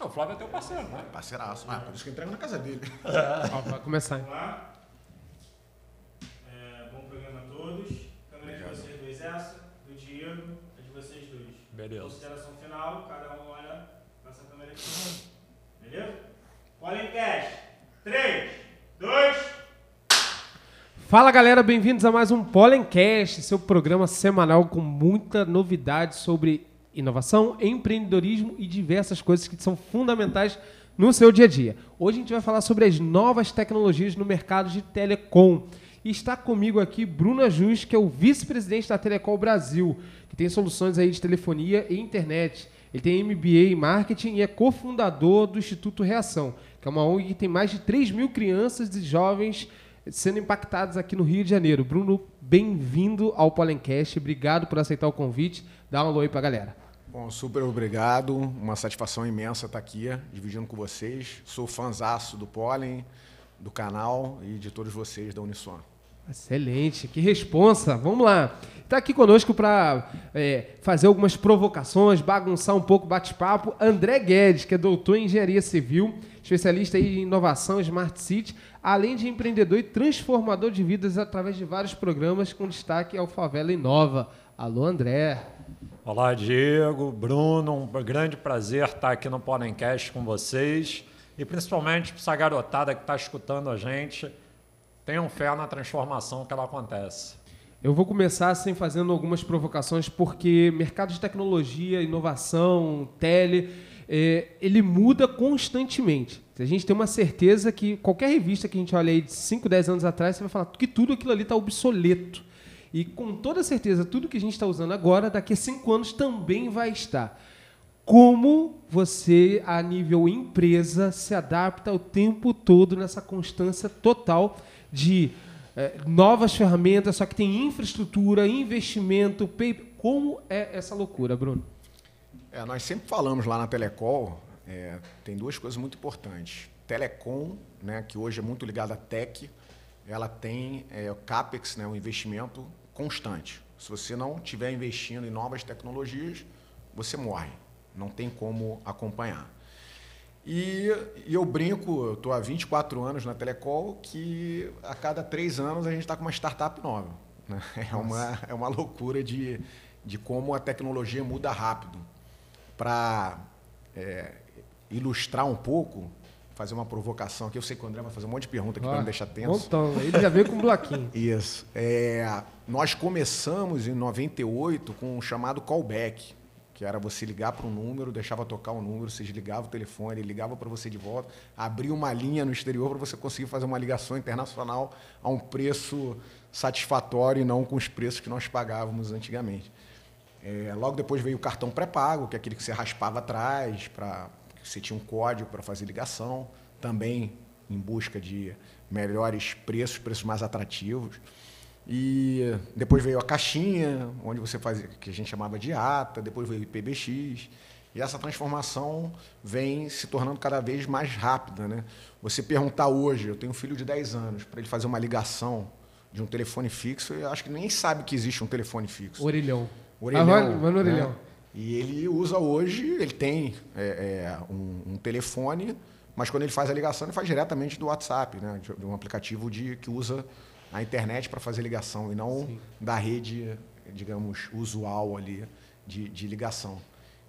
Não, o Flávio é teu parceiro, né? Parceiraço. Ah, por isso que entrego na casa dele. Ó, vai começar. hein? Vamos lá. É, bom programa a todos. Câmera de vocês dois essa, do Diego, a de vocês dois. Beleza. Consideração final, cada um olha essa câmera aqui. Beleza? Polencast. 3, 2, Fala galera, bem-vindos a mais um Pollencast, seu programa semanal com muita novidade sobre inovação, empreendedorismo e diversas coisas que são fundamentais no seu dia a dia. Hoje a gente vai falar sobre as novas tecnologias no mercado de telecom. E está comigo aqui Bruno Ajus, que é o vice-presidente da Telecom Brasil, que tem soluções aí de telefonia e internet. Ele tem MBA em marketing e é cofundador do Instituto Reação, que é uma ONG que tem mais de 3 mil crianças e jovens sendo impactados aqui no Rio de Janeiro. Bruno, bem-vindo ao Pollencast. Obrigado por aceitar o convite. Dá um alô aí pra galera. Bom, super obrigado. Uma satisfação imensa estar aqui dividindo com vocês. Sou fãzaço do Pollen, do canal e de todos vocês da Uniswan. Excelente, que responsa. Vamos lá. Está aqui conosco para fazer algumas provocações, bagunçar um pouco o bate-papo. André Guedes, que é doutor em engenharia civil, especialista em inovação Smart City, além de empreendedor e transformador de vidas através de vários programas com destaque ao Favela Inova. Alô, André. Olá, Diego, Bruno, um grande prazer estar aqui no Podencast com vocês e principalmente para essa garotada que está escutando a gente. Tenham fé na transformação que ela acontece. Eu vou começar assim fazendo algumas provocações porque mercado de tecnologia, inovação, tele, é, ele muda constantemente. A gente tem uma certeza que qualquer revista que a gente olha aí de 5, 10 anos atrás, você vai falar que tudo aquilo ali está obsoleto. E com toda certeza, tudo que a gente está usando agora, daqui a 5 anos também vai estar. Como você, a nível empresa, se adapta o tempo todo nessa constância total de é, novas ferramentas, só que tem infraestrutura, investimento, pay... como é essa loucura, Bruno? É, nós sempre falamos lá na Telecom, é, tem duas coisas muito importantes. Telecom, né, que hoje é muito ligada à tech, ela tem é, o CAPEX, né, o investimento constante. Se você não estiver investindo em novas tecnologias, você morre. Não tem como acompanhar. E, e eu brinco, estou há 24 anos na Telecom, que a cada três anos a gente está com uma startup nova. Né? É, uma, é uma loucura de, de como a tecnologia muda rápido. Para é, ilustrar um pouco, fazer uma provocação aqui, eu sei que o André vai fazer um monte de pergunta aqui para me deixar tenso. Montão, ele já veio com um bloquinho. Isso. É, nós começamos em 98 com um chamado callback que era você ligar para um número, deixava tocar um número, você desligava o telefone, ele ligava para você de volta, abria uma linha no exterior para você conseguir fazer uma ligação internacional a um preço satisfatório e não com os preços que nós pagávamos antigamente. É, logo depois veio o cartão pré-pago, que é aquele que você raspava atrás, para você tinha um código para fazer ligação, também em busca de melhores preços, preços mais atrativos. E depois veio a caixinha, onde você fazia, que a gente chamava de ata, depois veio o IPBX. E essa transformação vem se tornando cada vez mais rápida. Né? Você perguntar hoje, eu tenho um filho de 10 anos, para ele fazer uma ligação de um telefone fixo, eu acho que nem sabe que existe um telefone fixo. Orelhão. Orelhão. Ah, vai, vai no orelhão. Né? E ele usa hoje, ele tem é, é, um, um, telefone, mas quando ele faz a ligação, ele faz diretamente do WhatsApp, né? de, de um aplicativo de, que usa a internet para fazer ligação e não Sim. da rede, digamos, usual ali de, de ligação.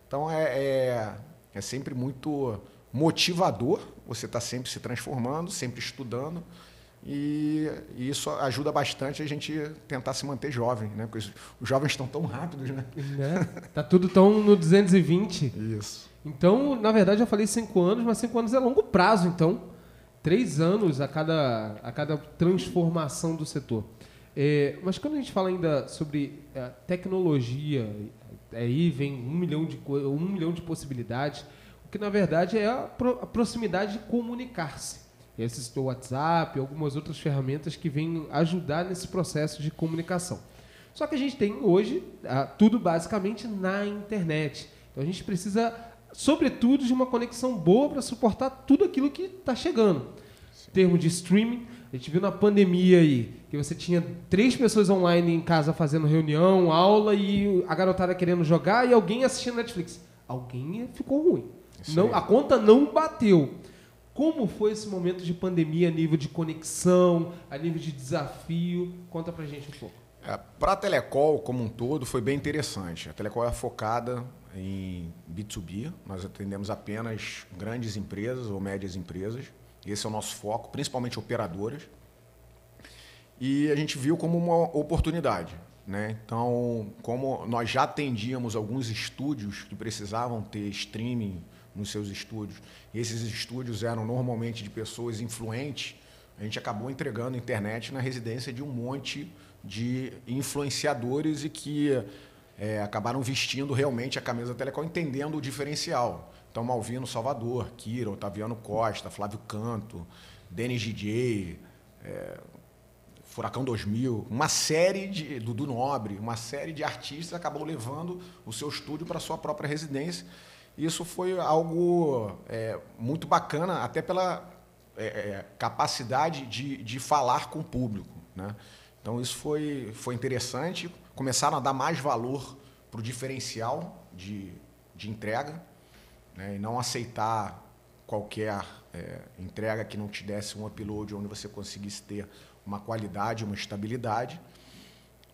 Então é, é, é, sempre muito motivador, você está sempre se transformando, sempre estudando. E, e, isso ajuda bastante a gente tentar se manter jovem, né? Porque os, jovens estão tão rápidos, né? né? Tá tudo tão no 220. Isso. Então, na verdade, eu falei cinco anos, mas cinco anos é longo prazo, então três anos a cada, a cada transformação do setor. É, mas quando a gente fala ainda sobre é, tecnologia, aí vem um milhão, de, um milhão de possibilidades, o que na verdade é a, pro, a proximidade de comunicar-se. Esse o WhatsApp, algumas outras ferramentas que vêm ajudar nesse processo de comunicação. Só que a gente tem hoje ah, tudo basicamente na internet. Então a gente precisa sobretudo de uma conexão boa para suportar tudo aquilo que está chegando. Em termos de streaming, a gente viu na pandemia aí que você tinha três pessoas online em casa fazendo reunião, aula e a garotada querendo jogar e alguém assistindo Netflix. Alguém ficou ruim. Não, a conta não bateu. Como foi esse momento de pandemia a nível de conexão, a nível de desafio? Conta pra gente um pouco. É, Para a Telecol como um todo foi bem interessante. A Telecol é focada em B2B. Nós atendemos apenas grandes empresas ou médias empresas. Esse é o nosso foco, principalmente operadoras. E a gente viu como uma oportunidade. Né? Então, como nós já atendíamos alguns estúdios que precisavam ter streaming nos seus estúdios, e esses estúdios eram normalmente de pessoas influentes, a gente acabou entregando internet na residência de um monte de influenciadores e que é, acabaram vestindo realmente a camisa da Telecom, entendendo o diferencial. Então, Malvino Salvador, Kira, Otaviano Costa, Flávio Canto, Denis DJ, é, Furacão 2000, uma série de Dudu Nobre, uma série de artistas acabou levando o seu estúdio para sua própria residência. Isso foi algo é, muito bacana, até pela é, é, capacidade de, de falar com o público. Né? Então isso foi, foi interessante. Começaram a dar mais valor para o diferencial de, de entrega né? e não aceitar qualquer é, entrega que não te desse um upload onde você conseguisse ter uma qualidade, uma estabilidade.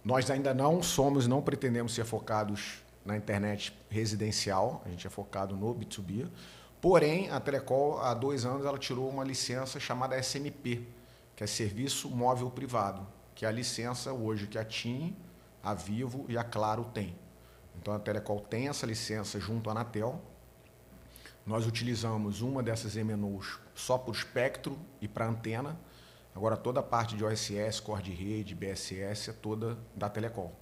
Nós ainda não somos, não pretendemos ser focados na internet residencial, a gente é focado no B2B. Porém, a Telecol, há dois anos, ela tirou uma licença chamada SMP, que é Serviço Móvel Privado, que é a licença hoje que a TIM, a Vivo e a Claro têm. Então, a Telecol tem essa licença junto à Anatel. Nós utilizamos uma dessas MNOs só para o espectro e para antena. Agora, toda a parte de OSS, core de rede, BSS, é toda da Telecol.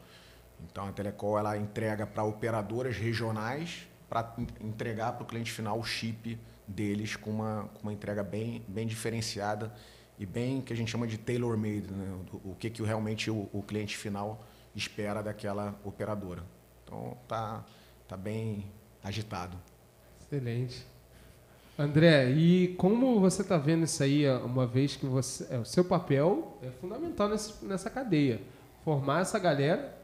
Então, a Telecol ela entrega para operadoras regionais para entregar para o cliente final o chip deles com uma, com uma entrega bem, bem diferenciada e bem que a gente chama de tailor-made, né? o, que, que realmente o, o cliente final espera daquela operadora. Então, tá, tá bem agitado. Excelente. André, e como você está vendo isso aí, uma vez que você, é, o seu papel é fundamental nessa, nessa cadeia, formar essa galera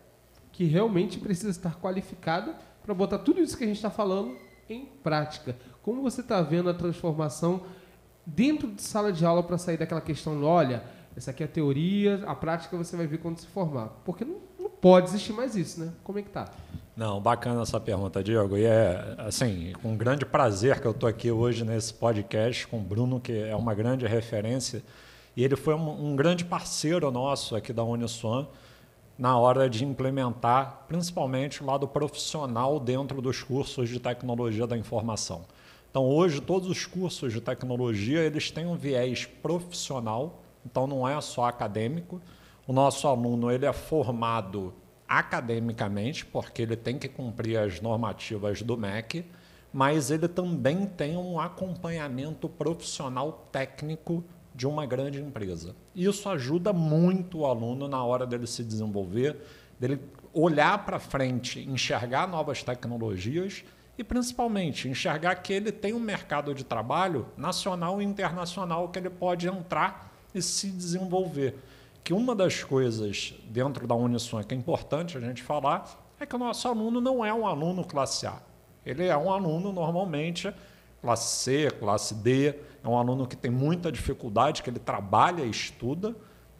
que realmente precisa estar qualificada para botar tudo isso que a gente está falando em prática. Como você está vendo a transformação dentro de sala de aula para sair daquela questão, olha, essa aqui é a teoria, a prática você vai ver quando se formar. Porque não, não pode existir mais isso, né? Como é que tá? Não, bacana essa pergunta, Diego. E é, assim, com grande prazer que eu estou aqui hoje nesse podcast com o Bruno, que é uma grande referência. E ele foi um, um grande parceiro nosso aqui da Uniswan na hora de implementar, principalmente o lado profissional dentro dos cursos de tecnologia da informação. Então, hoje, todos os cursos de tecnologia, eles têm um viés profissional, então não é só acadêmico. O nosso aluno ele é formado academicamente, porque ele tem que cumprir as normativas do MEC, mas ele também tem um acompanhamento profissional técnico de uma grande empresa. Isso ajuda muito o aluno na hora dele se desenvolver, dele olhar para frente, enxergar novas tecnologias e principalmente enxergar que ele tem um mercado de trabalho nacional e internacional que ele pode entrar e se desenvolver. Que uma das coisas dentro da Uniswan que é importante a gente falar é que o nosso aluno não é um aluno classe A. Ele é um aluno normalmente classe C, classe D, é um aluno que tem muita dificuldade, que ele trabalha e estuda,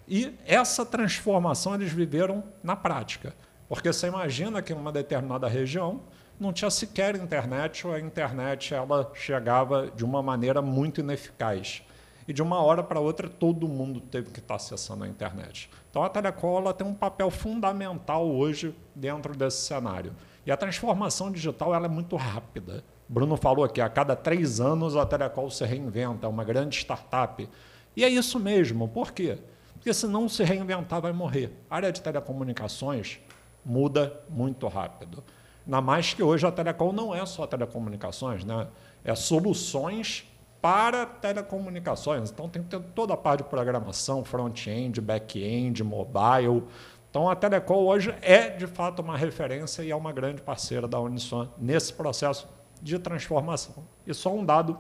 e essa transformação eles viveram na prática. Porque você imagina que em uma determinada região não tinha sequer internet, ou a internet ela chegava de uma maneira muito ineficaz. E de uma hora para outra todo mundo teve que estar acessando a internet. Então a Telecom ela tem um papel fundamental hoje dentro desse cenário. E a transformação digital ela é muito rápida. Bruno falou aqui, a cada três anos a Telecom se reinventa, é uma grande startup. E é isso mesmo. Por quê? Porque se não se reinventar, vai morrer. A área de telecomunicações muda muito rápido. Ainda mais que hoje a Telecom não é só telecomunicações, né? é soluções para telecomunicações. Então tem que ter toda a parte de programação, front-end, back-end, mobile. Então a Telecom hoje é de fato uma referência e é uma grande parceira da Uniswan nesse processo de transformação. E só um dado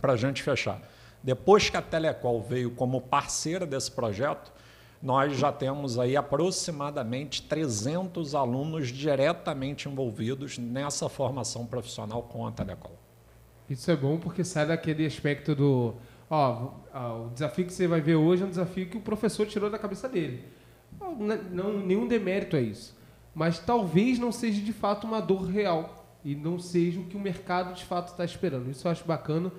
para a gente fechar. Depois que a Telecol veio como parceira desse projeto, nós já temos aí aproximadamente 300 alunos diretamente envolvidos nessa formação profissional com a Telecol. Isso é bom porque sai daquele aspecto do. Ó, o desafio que você vai ver hoje é um desafio que o professor tirou da cabeça dele. Não, nenhum demérito é isso. Mas talvez não seja de fato uma dor real e não seja o que o mercado de fato está esperando. Isso eu acho bacana.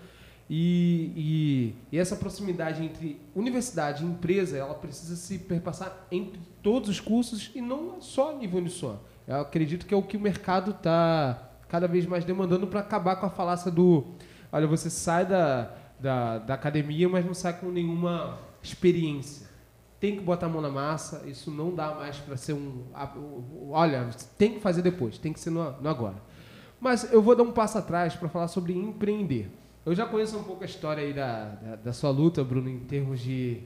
E, e, e, essa proximidade entre universidade e empresa, ela precisa se perpassar entre todos os cursos e não só nível Uniswan. Eu acredito que é o que o mercado está cada vez mais demandando para acabar com a falácia do olha, você sai da, da, da academia, mas não sai com nenhuma experiência. Tem que botar a mão na massa, isso não dá mais para ser um. Olha, tem que fazer depois, tem que ser no, no agora. Mas eu vou dar um passo atrás para falar sobre empreender. Eu já conheço um pouco a história aí da, da, da, sua luta, Bruno, em termos de,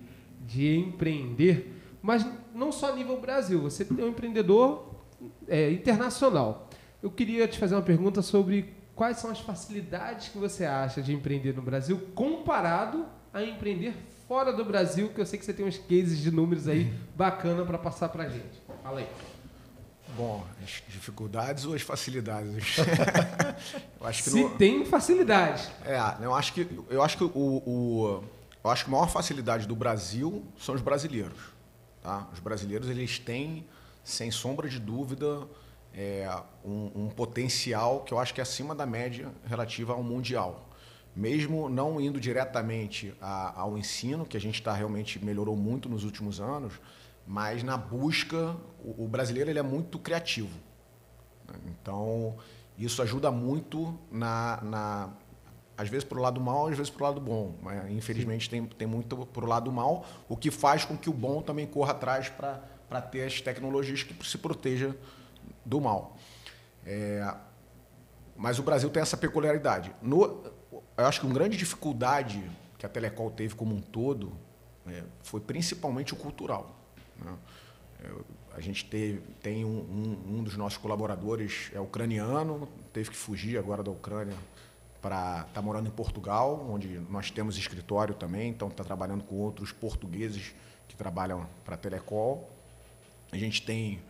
de empreender, mas não só a nível Brasil, você é um empreendedor é, internacional. Eu queria te fazer uma pergunta sobre quais são as facilidades que você acha de empreender no Brasil comparado a empreender fora do Brasil, que eu sei que você tem uns cases de números aí bacana para passar para a gente. Fala aí. Bom, as dificuldades ou as facilidades? eu acho que Se tem facilidade. É, eu acho que eu acho que o, o, eu acho que a maior facilidade do Brasil são os brasileiros. Tá? Os brasileiros eles têm, sem sombra de dúvida, é, um, um potencial que eu acho que é acima da média relativa ao mundial. Mesmo não indo diretamente a, ao ensino, que a gente está realmente melhorou muito nos últimos anos, mas na busca, o, o brasileiro ele é muito criativo. Então, isso ajuda muito na, na às vezes para o lado mal, às vezes para o lado bom. Mas, infelizmente tem, tem muito para o lado mal, o que faz com que o bom também corra atrás para ter as tecnologias que se proteja do mal. É, mas o Brasil tem essa peculiaridade. No, eu acho que uma grande dificuldade que a Telecol teve como um todo é, foi principalmente o cultural. Né? Eu, a gente teve, tem um, um, um, dos nossos colaboradores é ucraniano, teve que fugir agora da Ucrânia para estar tá morando em Portugal, onde nós temos escritório também, então está trabalhando com outros portugueses que trabalham para a Telecol. A gente tem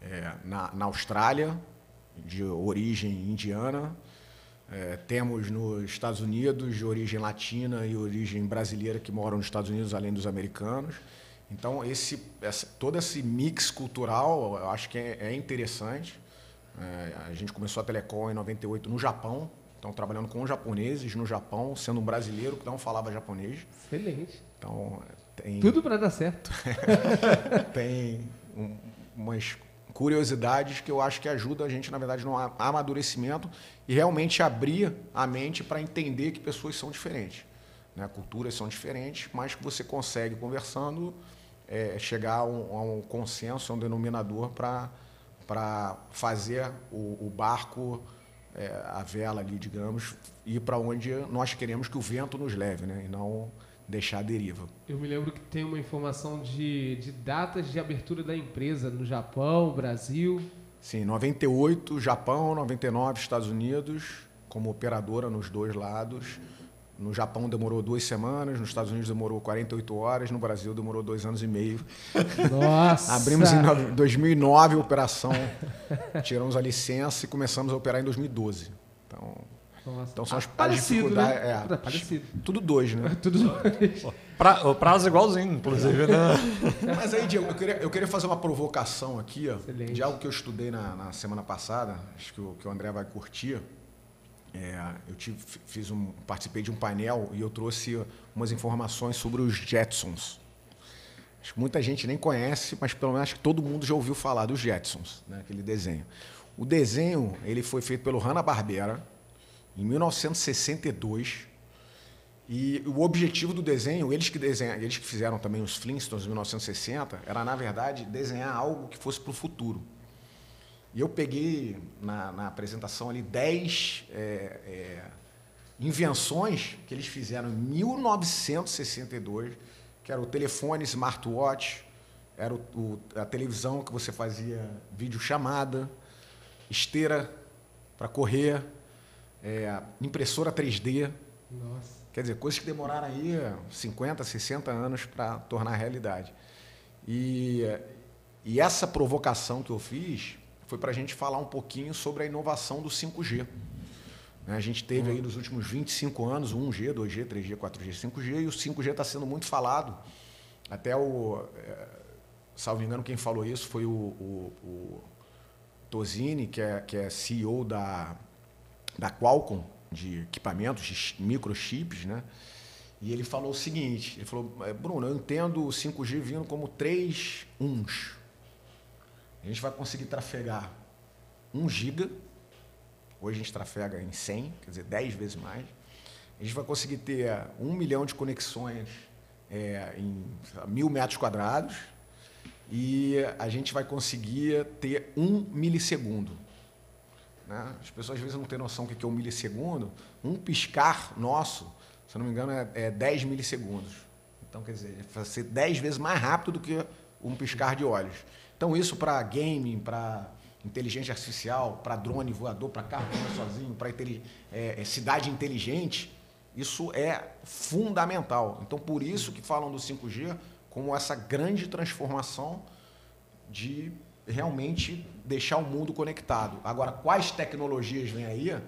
é, na, na Austrália, de origem indiana, é, temos nos Estados Unidos de origem latina e origem brasileira que moram nos Estados Unidos, além dos americanos. Então, esse, essa, todo esse mix cultural eu acho que é, é interessante. É, a gente começou a Telecom em 98 no Japão, então trabalhando com japoneses no Japão, sendo um brasileiro que não falava japonês. Excelente. Então, tem, Tudo para dar certo. tem um, umas curiosidades que eu acho que ajudam a gente, na verdade, no amadurecimento e realmente abrir a mente para entender que pessoas são diferentes. Né? Culturas são diferentes, mas que você consegue, conversando, é, chegar a um, a um, consenso, a um denominador para fazer o, o barco, é, a vela ali, digamos, ir para onde nós queremos que o vento nos leve, né? e não deixar a deriva. Eu me lembro que tem uma informação de, de datas de abertura da empresa no Japão, Brasil. Sim, 98 Japão, 99 Estados Unidos, como operadora nos dois lados. No Japão demorou duas semanas, nos Estados Unidos demorou 48 horas, no Brasil demorou dois anos e meio. Nossa! Abrimos em 2009 a operação, tiramos a licença e começamos a operar em 2012. Então, Nossa. então são as, as dificuldades. Né? É, parecido. Tudo dois, né? Tudo dois. Pra, o prazo é igualzinho, inclusive, né? Mas aí, Diego, eu queria, eu queria fazer uma provocação aqui, ó, de algo que eu estudei na, na semana passada, acho que o, que o André vai curtir. É, eu tive, fiz um, participei de um painel e eu trouxe umas informações sobre os Jetsons. Acho que muita gente nem conhece, mas pelo menos acho que todo mundo já ouviu falar dos Jetsons, né, aquele desenho. O desenho ele foi feito pelo Hanna-Barbera em 1962 e o objetivo do desenho, eles que desenham, eles que fizeram também os Flintstones em 1960, era na verdade desenhar algo que fosse para o futuro. E eu peguei na, na apresentação ali 10 é, é, invenções que eles fizeram em 1962, que era o telefone smartwatch, era o, o, a televisão que você fazia videochamada, esteira para correr, é, impressora 3D. Nossa. Quer dizer, coisas que demoraram aí 50, 60 anos para tornar realidade. E, e essa provocação que eu fiz foi para a gente falar um pouquinho sobre a inovação do 5G. Né? A gente teve aí nos últimos 25 anos o 1G, 2G, 3G, 4G, 5G, e o 5G está sendo muito falado. Até o. É, salvo engano, quem falou isso foi o, o, o Tosini, que é, que é CEO da, da Qualcomm, de equipamentos, de microchips, né? E ele falou o seguinte: ele falou, "É, Bruno, eu entendo o 5G vindo como três uns. A gente vai conseguir trafegar 1 giga, hoje a gente trafega em 100, quer dizer, 10 vezes mais. A gente vai conseguir ter um milhão de conexões é, em mil metros quadrados e a gente vai conseguir ter um milissegundo. Né? As pessoas às vezes não têm noção do que é um milissegundo. Um piscar nosso, se eu não me engano, é, é 10 milissegundos. Então, quer dizer, vai ser 10 vezes mais rápido do que um piscar de olhos. Então, isso para gaming, para inteligência artificial, para drone voador, para carro que sozinho, para é, é, cidade inteligente, isso é fundamental. Então, por isso que falam do 5G como essa grande transformação de realmente deixar o mundo conectado. Agora, quais tecnologias vêm aí?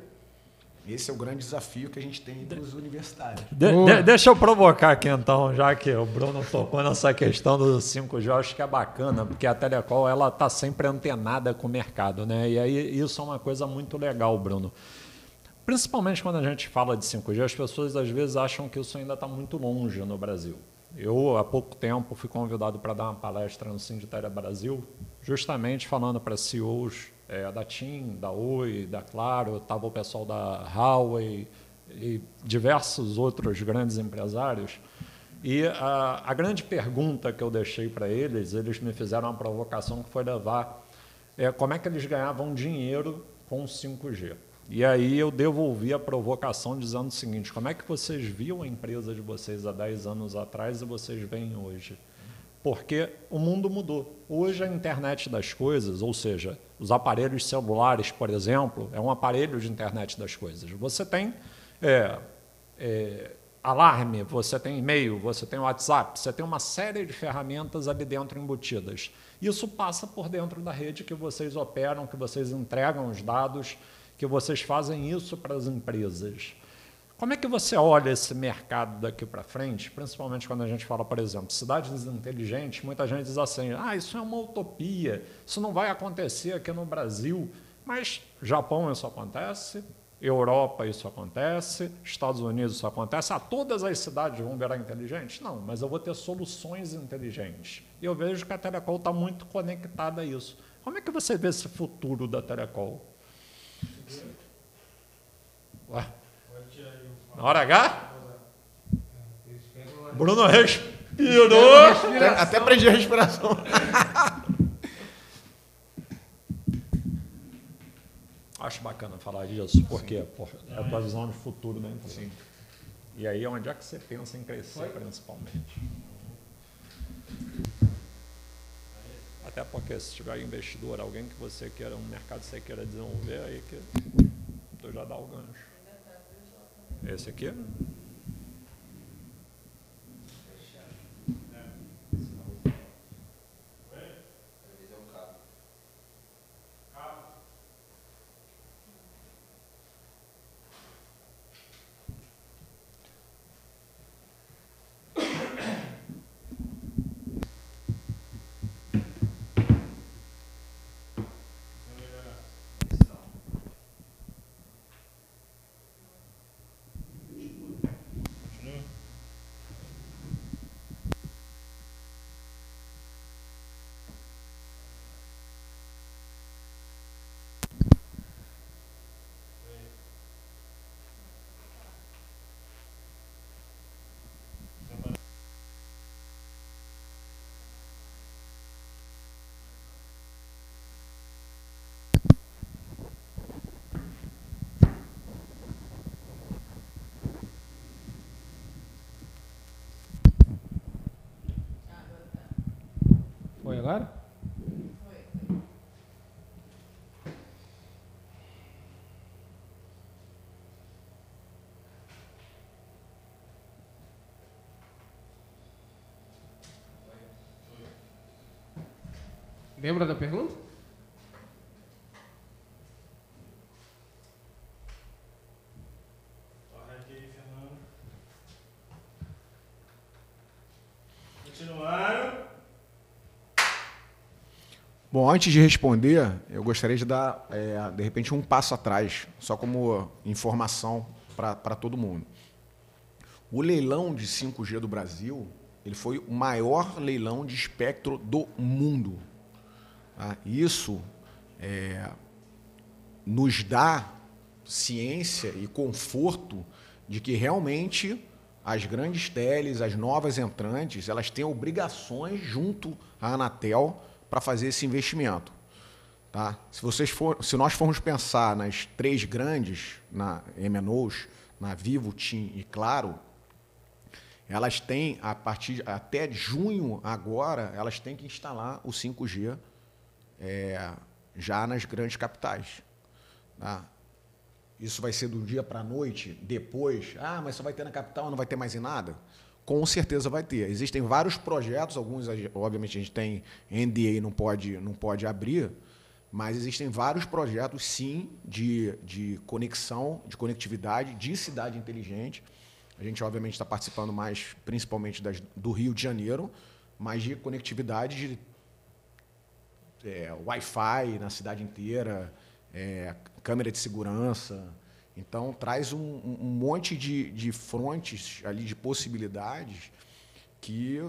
Esse é o grande desafio que a gente tem entre os universitários. De- de- deixa eu provocar aqui então, já que o Bruno tocou nessa questão do 5G, eu acho que é bacana, porque a Telecom ela está sempre antenada com o mercado, né? E aí isso é uma coisa muito legal, Bruno. Principalmente quando a gente fala de 5G, as pessoas às vezes acham que isso ainda está muito longe no Brasil. Eu, há pouco tempo, fui convidado para dar uma palestra no Sinditéria Brasil, justamente falando para CEOs eh, da TIM, da Oi, da Claro, estava o pessoal da Huawei e diversos outros grandes empresários. E a, a grande pergunta que eu deixei para eles, eles me fizeram uma provocação que foi levar é, como é que eles ganhavam dinheiro com o 5G. E aí eu devolvi a provocação dizendo o seguinte: como é que vocês viam a empresa de vocês há 10 anos atrás e vocês veem hoje? Porque o mundo mudou. Hoje a internet das coisas, ou seja, os aparelhos celulares, por exemplo, é um aparelho de internet das coisas. Você tem é, é, alarme, você tem e-mail, você tem WhatsApp, você tem uma série de ferramentas ali dentro embutidas. Isso passa por dentro da rede que vocês operam, que vocês entregam os dados, que vocês fazem isso para as empresas. Como é que você olha esse mercado daqui para frente, principalmente quando a gente fala, por exemplo, cidades inteligentes? Muita gente diz assim: ah, isso é uma utopia, isso não vai acontecer aqui no Brasil. Mas Japão isso acontece, Europa isso acontece, Estados Unidos isso acontece. Ah, todas as cidades vão virar inteligentes? Não, mas eu vou ter soluções inteligentes. E eu vejo que a Telecol está muito conectada a isso. Como é que você vê esse futuro da Telecol? Ué? Na hora H? Bruno respirou. Até, até prendi a respiração. Acho bacana falar disso, porque é a tua visão de futuro da empresa. E aí, onde é que você pensa em crescer, principalmente? Até porque se tiver investidor, alguém que você queira, um mercado que você queira desenvolver, aí que tu já dá o gancho. Esse aqui? Foi agora? Lembra da pergunta? Bom, antes de responder, eu gostaria de dar, é, de repente, um passo atrás, só como informação para todo mundo. O leilão de 5G do Brasil, ele foi o maior leilão de espectro do mundo. Tá? Isso é, nos dá ciência e conforto de que realmente as grandes teles, as novas entrantes, elas têm obrigações junto à Anatel para fazer esse investimento. Tá? Se, vocês for, se nós formos pensar nas três grandes, na MNOs, na Vivo, TIM e Claro, elas têm, a partir até junho agora, elas têm que instalar o 5G é, já nas grandes capitais. Tá? Isso vai ser do dia para a noite, depois, ah, mas só vai ter na capital, não vai ter mais em nada? Com certeza vai ter. Existem vários projetos, alguns, obviamente, a gente tem NDA não pode, não pode abrir, mas existem vários projetos, sim, de, de conexão, de conectividade, de cidade inteligente. A gente, obviamente, está participando mais, principalmente das, do Rio de Janeiro, mas de conectividade de é, Wi-Fi na cidade inteira, é, câmera de segurança. Então, traz um, um monte de, de frontes ali, de possibilidades, que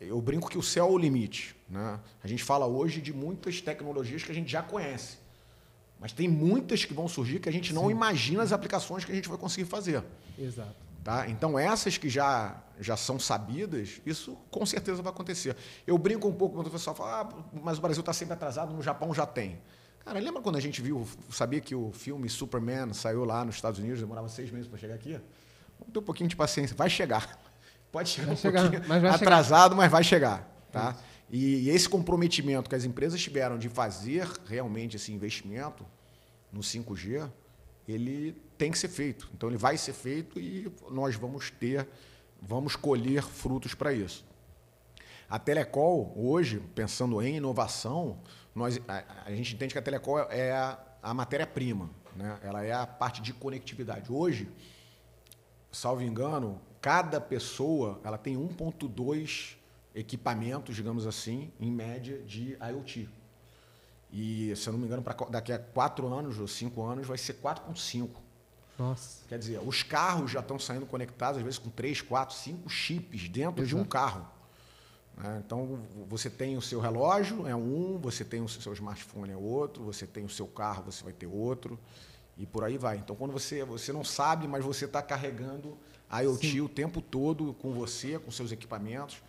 eu brinco que o céu é o limite. Né? A gente fala hoje de muitas tecnologias que a gente já conhece, mas tem muitas que vão surgir que a gente não Sim. imagina as aplicações que a gente vai conseguir fazer. Exato. Tá? Então, essas que já, já são sabidas, isso com certeza vai acontecer. Eu brinco um pouco quando o pessoal fala, ah, mas o Brasil está sempre atrasado, no Japão já tem. Cara, lembra quando a gente viu, sabia que o filme Superman saiu lá nos Estados Unidos, demorava seis meses para chegar aqui? Vamos ter um pouquinho de paciência, vai chegar. Pode chegar vai um chegar, pouquinho mas atrasado, chegar. mas vai chegar. Tá? E, e esse comprometimento que as empresas tiveram de fazer realmente esse investimento no 5G, ele tem que ser feito. Então ele vai ser feito e nós vamos ter, vamos colher frutos para isso. A Telecol, hoje, pensando em inovação, nós, a, a, gente entende que a telecom é a, a matéria-prima, né? ela é a parte de conectividade. Hoje, salvo engano, cada pessoa ela tem 1.2 equipamentos, digamos assim, em média de IoT. E, se eu não me engano, daqui a quatro anos ou cinco anos vai ser 4.5. Nossa. Quer dizer, os carros já estão saindo conectados, às vezes, com três, quatro, cinco chips dentro Exato. de um carro. Né? Então, você tem o seu relógio, é um, você tem o seu smartphone, é outro, você tem o seu carro, você vai ter outro, e por aí vai. Então, quando você, você não sabe, mas você está carregando a IoT Sim. o tempo todo com você, com seus equipamentos,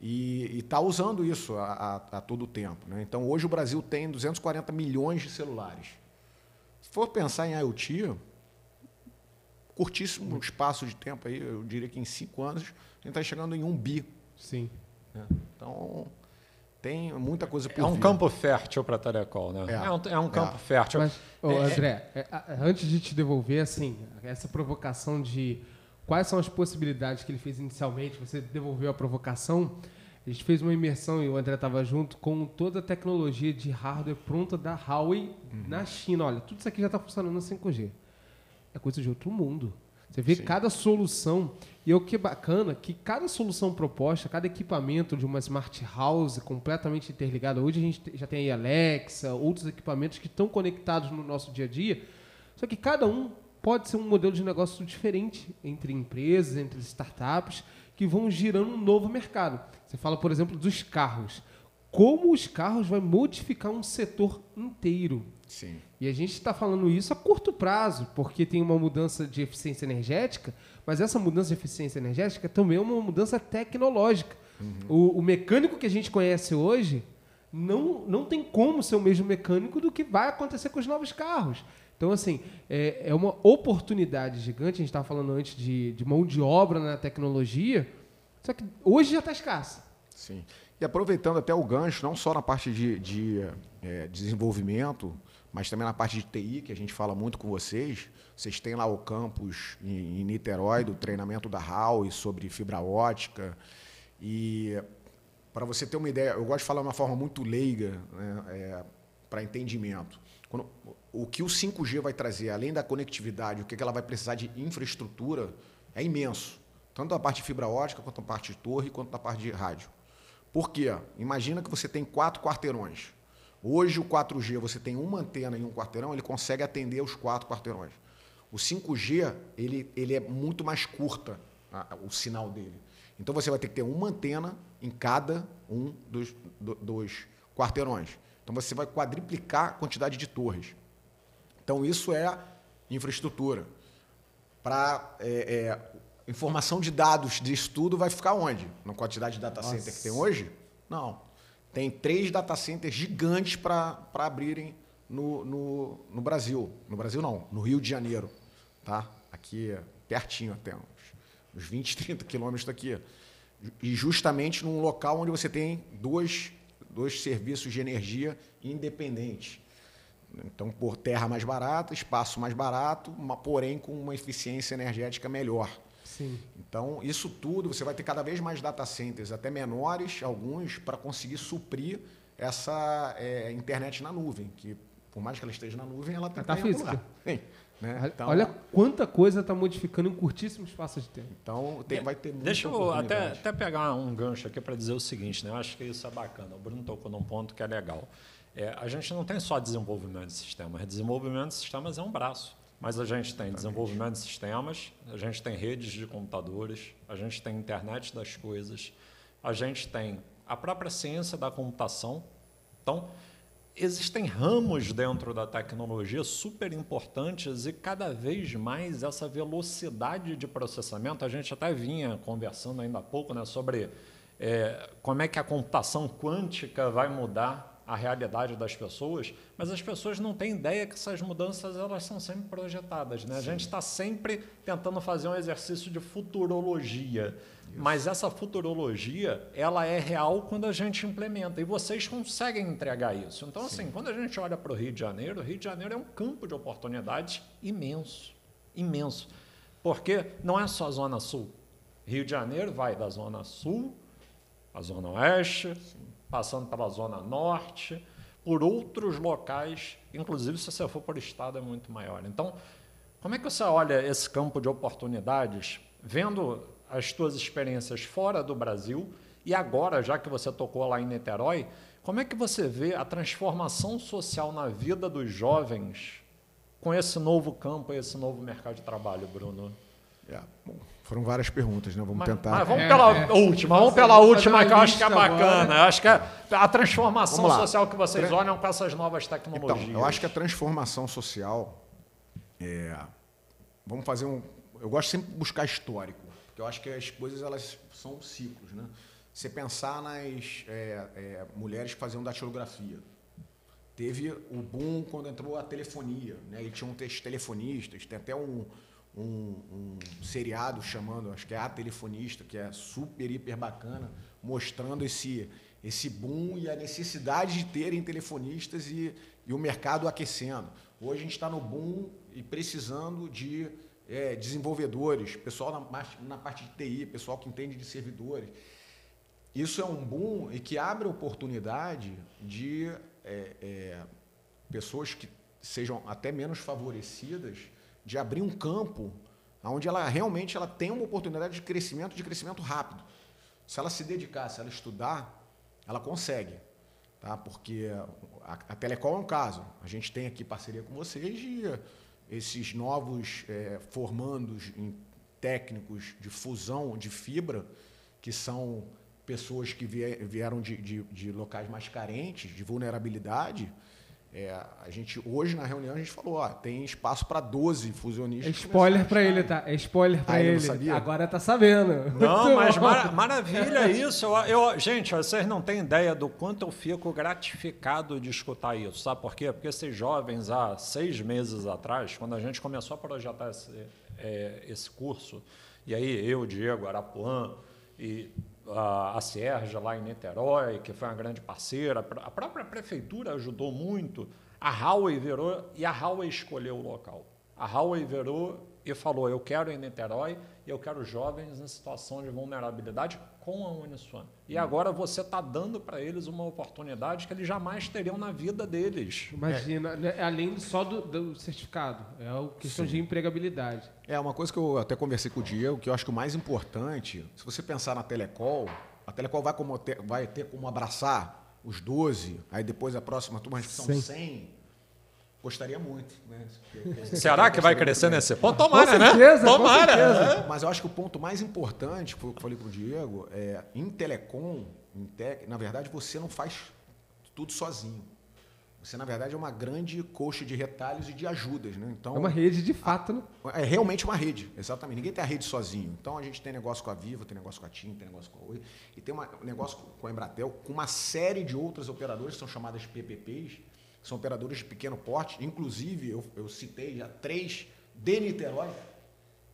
e está usando isso a, a, a todo tempo. Né? Então, hoje o Brasil tem 240 milhões de celulares. Se for pensar em IoT, curtíssimo espaço de tempo, aí, eu diria que em cinco anos, a gente está chegando em um bi. Sim. Né? Então, tem muita coisa por É um vir. campo fértil para a Telecol, né? É, é um, é um campo é. fértil. Mas, oh, André, é, antes de te devolver, assim, essa provocação de quais são as possibilidades que ele fez inicialmente, você devolveu a provocação, a gente fez uma imersão e o André estava junto com toda a tecnologia de hardware pronta da Huawei uhum. na China. Olha, tudo isso aqui já está funcionando no 5G. É coisa de outro mundo. Você vê Sim. cada solução. E o que é bacana, que cada solução proposta, cada equipamento de uma smart house completamente interligada. Hoje a gente já tem aí Alexa, outros equipamentos que estão conectados no nosso dia a dia. Só que cada um pode ser um modelo de negócio diferente entre empresas, entre startups, que vão girando um novo mercado. Você fala, por exemplo, dos carros. Como os carros vão modificar um setor inteiro. Sim. E a gente está falando isso a curto prazo, porque tem uma mudança de eficiência energética, mas essa mudança de eficiência energética também é uma mudança tecnológica. Uhum. O, o, mecânico que a gente conhece hoje não, não tem como ser o mesmo mecânico do que vai acontecer com os novos carros. Então, assim, é, é uma oportunidade gigante. A gente estava falando antes de, de mão de obra na tecnologia, só que hoje já está escassa. Sim. E aproveitando até o gancho, não só na parte de, de é, desenvolvimento, mas também na parte de TI, que a gente fala muito com vocês. Vocês têm lá o campus em, em Niterói, do treinamento da HAL sobre fibra ótica. E para você ter uma ideia, eu gosto de falar de uma forma muito leiga né, é, para entendimento. Quando, o que o 5G vai trazer, além da conectividade, o que ela vai precisar de infraestrutura, é imenso. Tanto a parte de fibra ótica, quanto a parte de torre, quanto a parte de rádio. Por quê? Imagina que você tem quatro quarteirões. Hoje o 4G, você tem uma antena em um quarteirão, ele consegue atender os quatro quarteirões. O 5G, ele, ele é muito mais curta a, o sinal dele. Então você vai ter que ter uma antena em cada um dos, do, dos quarteirões. Então você vai quadriplicar a quantidade de torres. Então isso é infraestrutura. Para é, é, informação de dados de estudo vai ficar onde? Na quantidade de data center que tem hoje? Não. Tem três data centers gigantes para abrirem no, no, no, Brasil. No Brasil não, no Rio de Janeiro. Tá? Aqui pertinho até, uns, uns 20, 30 quilômetros daqui. E justamente num local onde você tem dois, dois serviços de energia independentes. Então, por terra mais barata, espaço mais barato, porém com uma eficiência energética melhor. Sim. Então, isso tudo, você vai ter cada vez mais data centers, até menores, alguns, para conseguir suprir essa é, internet na nuvem, que por mais que ela esteja na nuvem, ela tem tá que física. Sim, né? então, Olha quanta coisa está modificando em curtíssimo espaço de tempo. Então, tem, vai ter Deixa eu até, até pegar um gancho aqui para dizer o seguinte, né? Eu acho que isso é bacana. O Bruno tocou num ponto que é legal. É, a gente não tem só desenvolvimento de sistemas. Desenvolvimento de sistemas é um braço. Mas a gente tem desenvolvimento de sistemas, a gente tem redes de computadores, a gente tem internet das coisas, a gente tem a própria ciência da computação. Então, existem ramos dentro da tecnologia super importantes e cada vez mais essa velocidade de processamento, a gente até vinha conversando ainda há pouco né, sobre é, como é que a computação quântica vai mudar a realidade das pessoas, mas as pessoas não têm ideia que essas mudanças elas são sempre projetadas. Né? A gente está sempre tentando fazer um exercício de futurologia, Isso. mas essa futurologia ela é real quando a gente implementa, e vocês conseguem entregar isso. Então, Sim. assim, quando a gente olha para o Rio de Janeiro, o Rio de Janeiro é um campo de oportunidades imenso, imenso, porque não é só a Zona Sul. Rio de Janeiro vai da Zona Sul, a Zona Oeste, Sim passando pela Zona Norte, por outros locais, inclusive se você for por estado é muito maior. Então, como é que você olha esse campo de oportunidades, vendo as suas experiências fora do Brasil e agora, já que você tocou lá em Niterói, como é que você vê a transformação social na vida dos jovens com esse novo campo, esse novo mercado de trabalho, Bruno? É, bom, foram várias perguntas, né? Vamos mas, tentar. Mas vamos é, pela é. última, vamos pela última que eu acho que é bacana. Eu acho que é a transformação social que vocês olham com essas novas tecnologias. Então, eu acho que a transformação social é, vamos fazer um. Eu gosto sempre de buscar histórico, porque eu acho que as coisas elas são ciclos, né? Você pensar nas é, é, mulheres que faziam datilografia. Teve o boom quando entrou a telefonia, né? E tinham telefonistas, tem até um, um, um, seriado chamando, acho que é A Telefonista, que é super, hiper bacana, mostrando esse, esse boom e a necessidade de terem telefonistas e, e o mercado aquecendo. Hoje a gente está no boom e precisando de é, desenvolvedores, pessoal na, na parte de TI, pessoal que entende de servidores. Isso é um boom e que abre oportunidade de é, é, pessoas que sejam até menos favorecidas de abrir um campo onde ela realmente ela tem uma oportunidade de crescimento, de crescimento rápido. Se ela se dedicar, se ela estudar, ela consegue. Tá? Porque a, a Telecom é um caso. A gente tem aqui parceria com vocês e esses novos é, formandos em técnicos de fusão de fibra, que são pessoas que vieram de, de, de locais mais carentes, de vulnerabilidade, é, a gente, hoje na reunião a gente falou, ó, tem espaço para 12 fusionistas. É spoiler para ele, tá? É spoiler para ele. Sabia? Agora tá sabendo. Não, mas mar maravilha isso. Eu, eu, gente, vocês não têm ideia do quanto eu fico gratificado de escutar isso. Sabe por quê? Porque esses jovens, há seis meses atrás, quando a gente começou a projetar esse, é, esse curso, e aí eu, Diego, Arapuã e a Sierja lá em Niterói, que foi uma grande parceira, a própria prefeitura ajudou muito. A Huawei virou e a Huawei escolheu o local. A Huawei virou e falou: Eu quero em Niterói e eu quero jovens em situação de vulnerabilidade com a Uniswan. E agora você está dando para eles uma oportunidade que eles jamais teriam na vida deles. Imagina, é. além só do, do, certificado, é a questão Sim. de empregabilidade. É uma coisa que eu até conversei com o Diego, que eu acho que o mais importante, se você pensar na Telecol, a Telecom vai, como ter, vai ter como abraçar os 12, aí depois a próxima turma, acho que são 100. 100. Gostaria muito. Né? Será que vai crescer nesse ponto? Tomara, Com né? certeza, com Tomara. certeza. Mas eu acho que o ponto mais importante, foi o que eu falei para o Diego, é em telecom, em tec, na verdade, você não faz tudo sozinho. Você, na verdade, é uma grande coxa de retalhos e de ajudas. Né? Então, É uma rede de fato, né? É realmente uma rede, exatamente. Ninguém tem a rede sozinho. Então a gente tem negócio com a Viva, tem negócio com a TIM, tem negócio com a Oi, e tem uma- um negócio com a Embratel, com uma série de outras operadoras que são chamadas PPPs, são operadoras de pequeno porte. Inclusive, eu, eu citei já três de Niterói.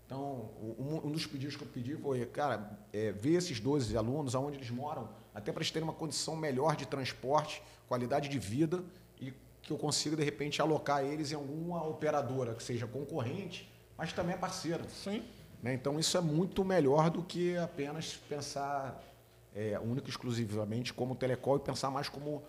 Então, um, um dos pedidos que eu pedi foi, cara, é, ver esses 12 alunos, aonde eles moram, até para eles terem uma condição melhor de transporte, qualidade de vida e que eu consiga, de repente, alocar eles em alguma operadora que seja concorrente, mas também é parceira. Sim. né? Então, isso é muito melhor do que apenas pensar é, único e exclusivamente como telecom e pensar mais como,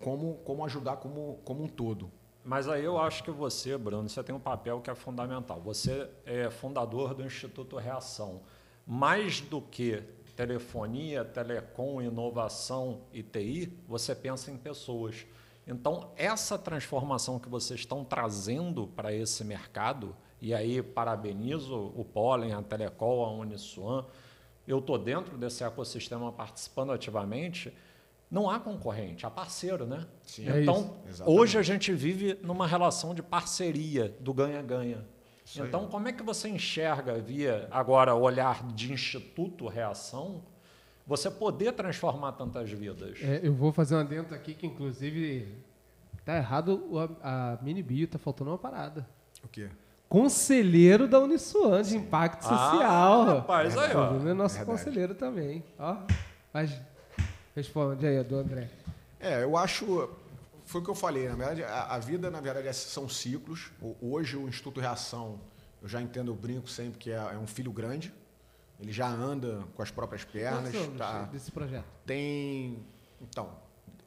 como, como ajudar como, como um todo. Mas aí eu acho que você, Bruno, você tem um papel que é fundamental. Você é fundador do Instituto Reação. Mais do que telefonia, telecom, inovação e TI, você pensa em pessoas. Então, essa transformação que vocês estão trazendo para esse mercado, e aí parabenizo o Pollen, a Telecol, a Uniswan, eu estou dentro desse ecossistema participando ativamente, não há concorrente, há parceiro, né? Sim. É então. Exatamente. hoje a gente vive numa relação de parceria, do ganha-ganha. Isso aí. Então, como é que você enxerga, via agora olhar de Instituto Reação, você poder transformar tantas vidas? É, eu vou fazer um adendo aqui que, inclusive, tá errado a, a mini bio, tá faltando uma parada. O quê? Conselheiro da Uniswan de Impacto Social. Ah, rapaz, aí, ó. O Bruno é nosso Verdade. conselheiro também. Ó, mas responde aí, do André. É, eu acho. Foi o que eu falei, na verdade, a, a vida, na verdade, é- são ciclos. Hoje, o Instituto Reação, eu já entendo, eu brinco sempre que é, é um filho grande. Ele já anda com as próprias pernas. Quantos Tá, desse projeto? tem. Então,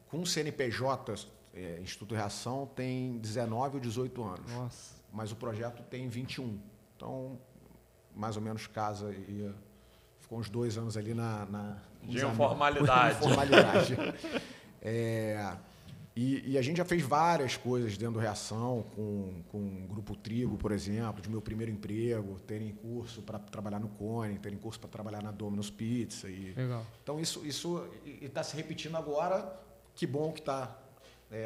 com o CNPJ, é, Instituto Reação, tem 19 ou 18 anos. Nossa. Mas o projeto tem 21. Então, mais ou menos casa e. Ficou uns dois anos ali na. na De informalidade. informalidade. É, e, e a gente já fez várias coisas dentro do Reação, com, com o Grupo Trigo, por exemplo, de meu primeiro emprego, terem curso para trabalhar no Cone, terem curso para trabalhar na Domino's Pizza. E, Legal. então isso isso está se repetindo agora. Que bom que está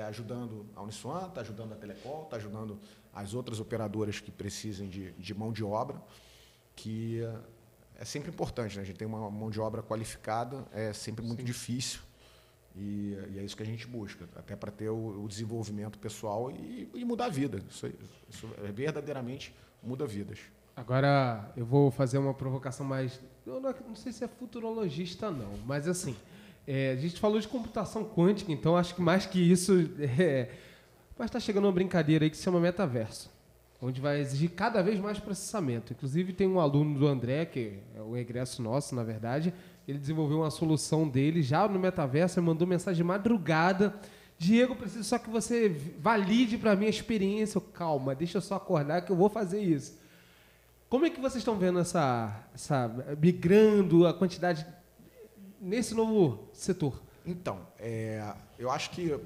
ajudando a Uniswan, está ajudando a Telecom, está ajudando as outras operadoras que precisem de, de mão de obra, que é sempre importante. Né? A gente tem uma mão de obra qualificada, é sempre muito difícil. E, e é isso que a gente busca, até para ter o, o desenvolvimento pessoal e, e mudar a vida. Isso, isso é verdadeiramente muda vidas. Agora eu vou fazer uma provocação mais. Eu não, não sei se é futurologista, não, mas assim. é, a gente falou de computação quântica, então acho que mais que isso. É, mas está chegando uma brincadeira aí que se chama metaverso, onde vai exigir cada vez mais processamento. Inclusive, tem um aluno do André, que é o egresso nosso, na verdade, ele desenvolveu uma solução dele já no metaverso, ele mandou mensagem de madrugada. Diego, preciso só que você valide para mim a experiência. Calma, deixa eu só acordar que eu vou fazer isso. Como é que vocês estão vendo essa, essa migrando a quantidade nesse novo setor? Então, é, eu acho que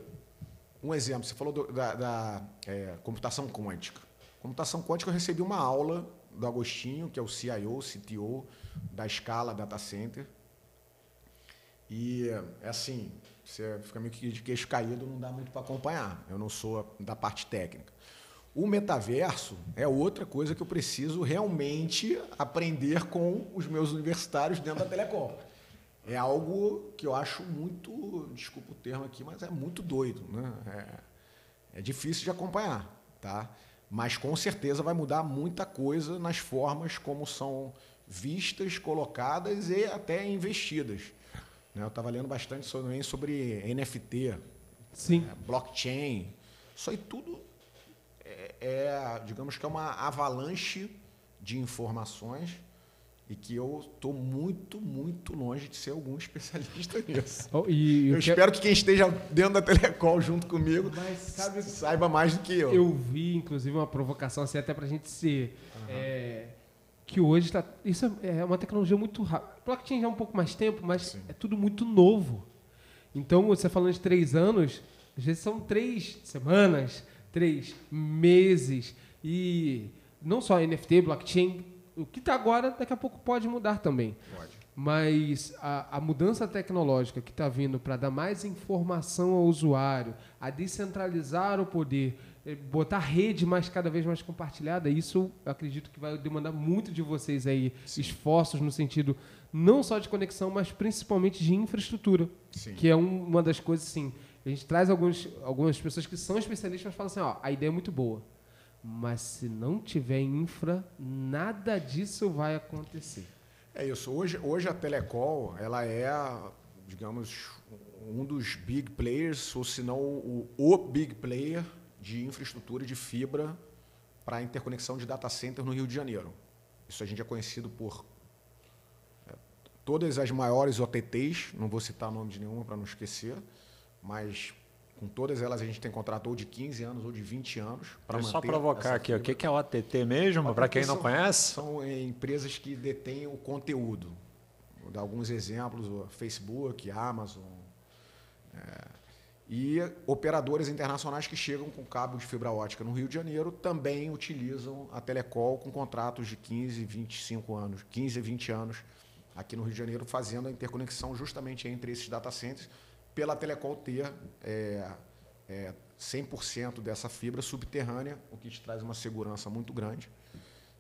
um exemplo, você falou do- da, da, é, computação quântica. Computação quântica, eu recebi uma aula do Agostinho, que é o CIO, CTO da Scala Data Center. E é assim, você fica meio que de queixo caído, não dá muito para acompanhar. Eu não sou da parte técnica. O metaverso é outra coisa que eu preciso realmente aprender com os meus universitários dentro da Telecom. É algo que eu acho muito, desculpa o termo aqui, mas é muito doido, né? É, é difícil de acompanhar, tá? Mas com certeza vai mudar muita coisa nas formas como são vistas, colocadas e até investidas. né? Eu estava lendo bastante sobre, sobre NFT, Sim. é, blockchain. Isso aí tudo é, é, digamos que é uma avalanche de informações e que eu estou muito, muito longe de ser algum especialista nisso. Oh, Eu que- espero que quem esteja dentro da Telecom junto comigo sabe- saiba mais do que eu. Eu vi, inclusive, uma provocação assim, até pra gente ser. é, que hoje está. Isso é é uma tecnologia muito rápida. Blockchain já é um pouco mais tempo, mas é tudo muito novo. Então, você falando de três anos, às vezes são três semanas, três meses. E não só NFT, blockchain, o que está agora, daqui a pouco pode mudar também. Pode. Mas a, a mudança tecnológica que está vindo para dar mais informação ao usuário, a descentralizar o poder, eh, botar rede mais cada vez mais compartilhada, isso eu acredito que vai demandar muito de vocês aí, esforços no sentido não só de conexão, mas principalmente de infraestrutura, Sim. que é um- uma das coisas assim. A gente traz alguns, algumas pessoas que são especialistas, mas falam assim, ó, a ideia é muito boa. Mas se não tiver infra, nada disso vai acontecer. É isso. Hoje, hoje a Telecol, ela é, digamos, um dos big players, ou se não o, o big player de infraestrutura de fibra para interconexão de data center no Rio de Janeiro. Isso a gente é conhecido por é, todas as maiores OTTs, não vou citar nome de nenhuma para não esquecer, mas com todas elas a gente tem contrato ou de 15 anos ou de 20 anos para só provocar aqui, o que é OTT mesmo? Para quem não São- conhece? São eh, empresas que detêm o conteúdo. Vou dar alguns exemplos: o Facebook, Amazon. eh, e operadoras internacionais que chegam com cabo de fibra ótica no Rio de Janeiro também utilizam a Telecol com contratos de 15, 25 anos, 15 a 20 anos aqui no Rio de Janeiro, fazendo a interconexão justamente entre esses data centers, pela Telecol ter é, é, 100% dessa fibra subterrânea, o que te traz uma segurança muito grande.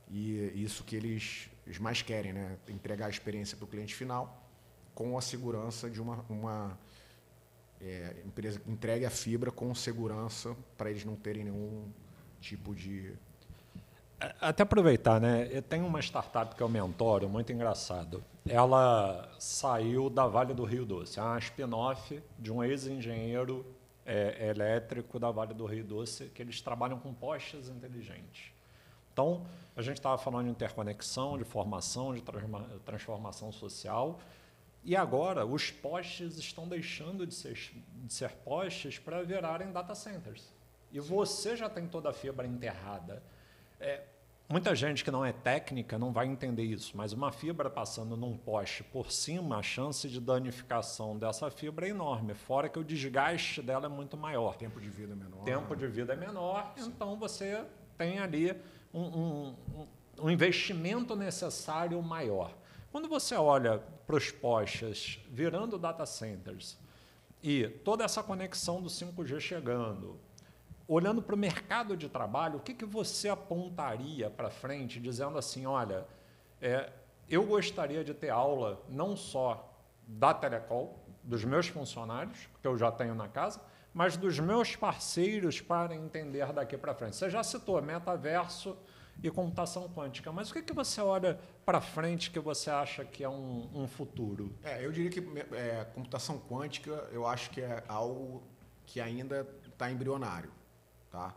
E isso que eles, eles mais querem, né? Entregar a experiência para o cliente final com a segurança de uma, uma é, empresa que entregue a fibra com segurança para eles não terem nenhum tipo de. Até aproveitar, né? Eu tenho uma startup que eu mentoro, muito engraçado. Ela saiu da Vale do Rio Doce, é uma spin-off de um ex-engenheiro é, elétrico da Vale do Rio Doce, que eles trabalham com postes inteligentes. Então, a gente estava falando de interconexão, de formação, de transformação social. E agora, os postes estão deixando de ser, de ser postes para virarem data centers. E você já tem toda a fibra enterrada. É, muita gente que não é técnica não vai entender isso, mas uma fibra passando num poste por cima, a chance de danificação dessa fibra é enorme, fora que o desgaste dela é muito maior Tempo de vida menor. tempo de vida é menor, então você tem ali um, um- um- um investimento necessário maior. Quando você olha para os postes virando data centers e toda essa conexão do 5G chegando, olhando para o mercado de trabalho, o que, que você apontaria para frente dizendo assim, olha, é, eu gostaria de ter aula não só da Telecol, dos meus funcionários, que eu já tenho na casa, mas dos meus parceiros para entender daqui para frente. Você já citou metaverso e computação quântica, mas o que, que você olha para frente que você acha que é um, um futuro? É, eu diria que é, computação quântica, eu acho que é algo que ainda está embrionário, tá?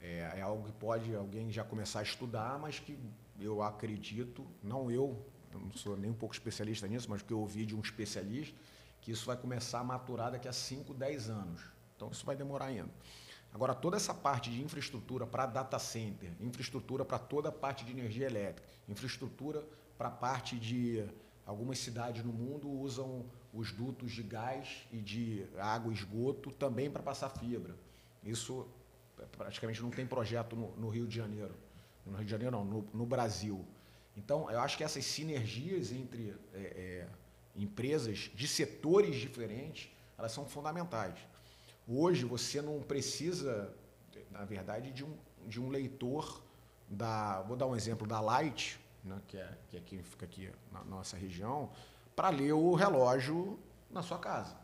É, é algo que pode alguém já começar a estudar, mas que eu acredito, não eu, eu não sou nem um pouco especialista nisso, mas que eu ouvi de um especialista, que isso vai começar a maturar daqui a 5, 10 anos. Então isso vai demorar ainda. Agora, toda essa parte de infraestrutura para data center, infraestrutura para toda a parte de energia elétrica, infraestrutura para a parte de algumas cidades no mundo usam os dutos de gás e de água e esgoto também para passar fibra. Isso praticamente não tem projeto no, no Rio de Janeiro. No Rio de Janeiro não, no, no Brasil. Então, eu acho que essas sinergias entre é, é, empresas de setores diferentes, elas são fundamentais. Hoje você não precisa, na verdade, de um, de um leitor da. Vou dar um exemplo da Light, né, que, é, que é quem fica aqui na nossa região, para ler o relógio na sua casa.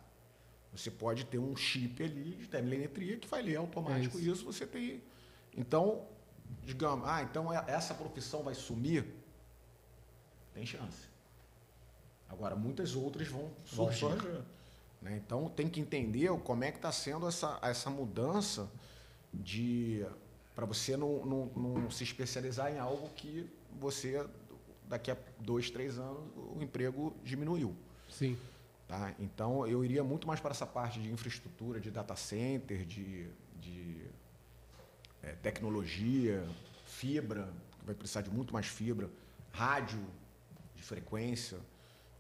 Você pode ter um chip ali de telemetria que vai ler automático É isso. você tem. Então, digamos, ah, então é- essa profissão vai sumir? Tem chance. Agora, muitas outras vão surgir. né? Então tem que entender como é que está sendo essa, essa mudança de para você não, não, não se especializar em algo que você daqui a dois, três anos o emprego diminuiu. Sim. Tá? Então eu iria muito mais para essa parte de infraestrutura, de data center, de, de eh, tecnologia, fibra, que vai precisar de muito mais fibra rádio de frequência.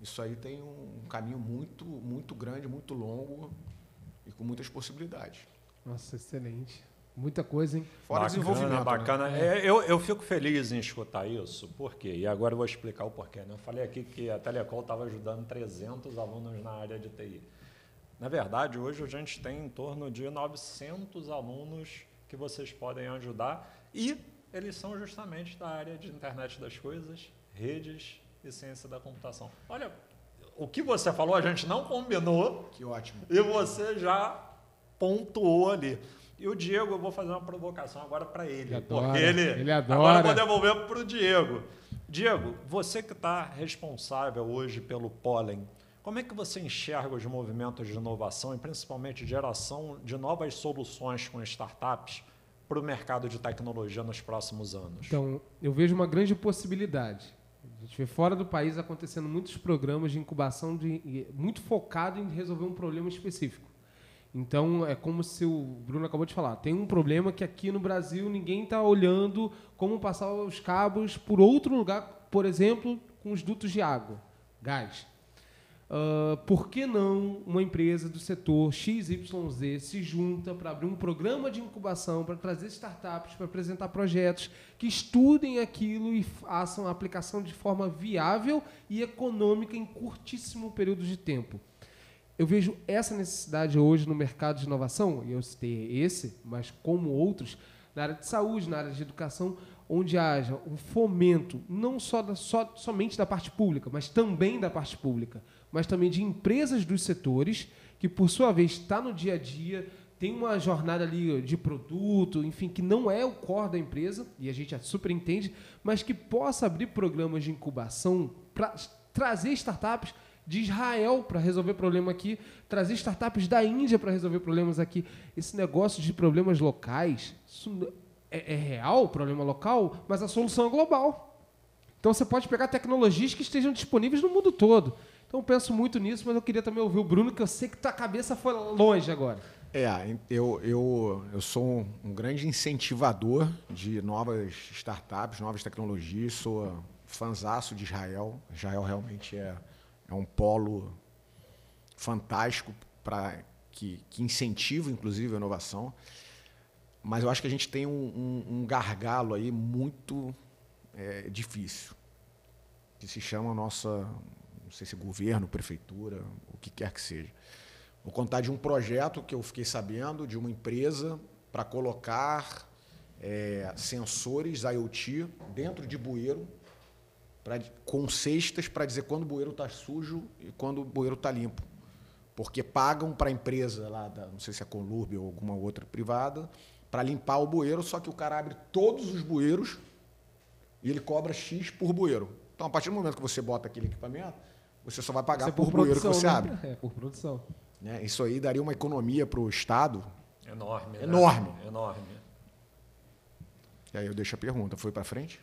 Isso aí tem um, um caminho muito, muito grande, muito longo e com muitas possibilidades. Nossa, excelente. Muita coisa, hein? Fora bacana, desenvolvimento. né? Bacana. É, eu, eu fico feliz em escutar isso. Por quê? E agora eu vou explicar o porquê. Né? Eu falei aqui que a Telecol estava ajudando 300 alunos na área de TI. Na verdade, hoje a gente tem em torno de 900 alunos que vocês podem ajudar e eles são justamente da área de internet das coisas, redes e ciência da computação. Olha, o que você falou a gente não combinou Que ótimo. e você já pontuou ali. E o Diego, eu vou fazer uma provocação agora para ele. Ele adora, porque ele. ele adora. Agora eu vou devolver para o Diego. Diego, você que está responsável hoje pelo pólen, como é que você enxerga os movimentos de inovação e principalmente geração de novas soluções com startups para o mercado de tecnologia nos próximos anos? Então, eu vejo uma grande possibilidade. A gente vê fora do país acontecendo muitos programas de incubação de, muito focado em resolver um problema específico. Então, é como se o Bruno acabou de falar. Tem um problema que aqui no Brasil ninguém está olhando como passar os cabos por outro lugar, por exemplo, com os dutos de água, gás. Uh, por que não uma empresa do setor XYZ se junta para abrir um programa de incubação, para trazer startups, para apresentar projetos que estudem aquilo e façam a aplicação de forma viável e econômica em curtíssimo período de tempo? Eu vejo essa necessidade hoje no mercado de inovação, e eu citei esse, mas como outros, na área de saúde, na área de educação, onde haja um fomento não só, da, só somente da parte pública, mas também da parte pública, mas também de empresas dos setores, que por sua vez está no dia a dia, tem uma jornada ali de produto, enfim, que não é o core da empresa, e a gente super entende, mas que possa abrir programas de incubação para trazer startups de Israel para resolver problema aqui, trazer startups da Índia para resolver problemas aqui. Esse negócio de problemas locais, isso é, é real, o problema local, mas a solução é global. Então você pode pegar tecnologias que estejam disponíveis no mundo todo. Então penso muito nisso, mas eu queria também ouvir o Bruno, que eu sei que tua cabeça foi longe agora. É, eu, eu, eu sou um, um grande incentivador de novas startups, novas tecnologias, sou fanzaço de Israel. Israel realmente é, é um polo fantástico para que, que incentiva, inclusive, a inovação. Mas eu acho que a gente tem um, um, um gargalo aí muito é, difícil, que se chama nossa, não sei se governo, prefeitura, o que quer que seja. Vou contar de um projeto que eu fiquei sabendo de uma empresa para colocar é, sensores IoT dentro de bueiro pra, com cestas para dizer quando o bueiro está sujo e quando o bueiro está limpo. Porque pagam para a empresa lá, da, não sei se é Conlurb ou alguma outra privada, para limpar o bueiro, só que o cara abre todos os bueiros e ele cobra X por bueiro. Então, a partir do momento que você bota aquele equipamento, você só vai pagar é por, bueiro que produção, você né? abre. É, por produção. Né? Isso aí daria uma economia para o Estado. Enorme. né? Enorme. Enorme. E aí eu deixo a pergunta, foi para frente?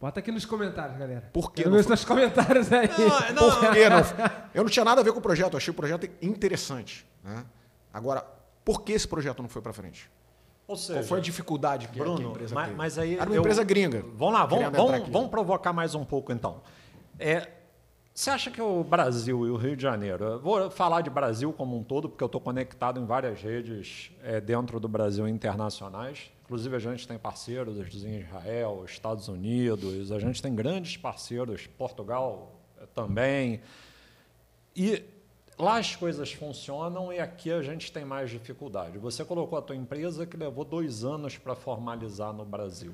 Bota aqui nos comentários, galera. Por que Quero não ver foi? seus comentários aí. Por que não? Eu não tinha nada a ver com o projeto, eu achei o projeto interessante. Né? Agora, por que esse projeto não foi para frente? Ou seja, Qual foi a dificuldade que, que a Bruno, empresa mas, teve? mas aí. Era uma eu- empresa gringa. Vamos lá, vamos, vamos, vamos provocar mais um pouco então. É, você acha que o Brasil e o Rio de Janeiro, eu vou falar de Brasil como um todo, porque eu estou conectado em várias redes é, dentro do Brasil internacionais. Inclusive, a gente tem parceiros em Israel, Estados Unidos, a gente tem grandes parceiros, Portugal eh, também. E lá as coisas funcionam e aqui a gente tem mais dificuldade. Você colocou a tua empresa que levou dois anos para formalizar no Brasil.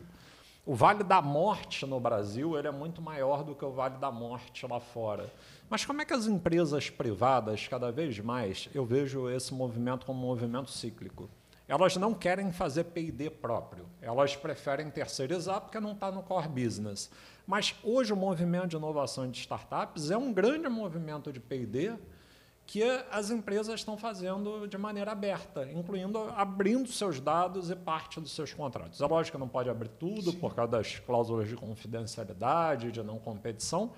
O Vale da Morte no Brasil ele é muito maior do que o Vale da Morte lá fora. Mas como é que as empresas privadas, cada vez mais, eu vejo esse movimento como um movimento cíclico. Elas não querem fazer P&D próprio. Elas preferem terceirizar porque não está no core business. Mas hoje o movimento de inovação de startups é um grande movimento de P&D que as empresas estão fazendo de maneira aberta, incluindo abrindo seus dados e parte dos seus contratos. É lógico que não pode abrir tudo por causa das cláusulas de confidencialidade, de não competição,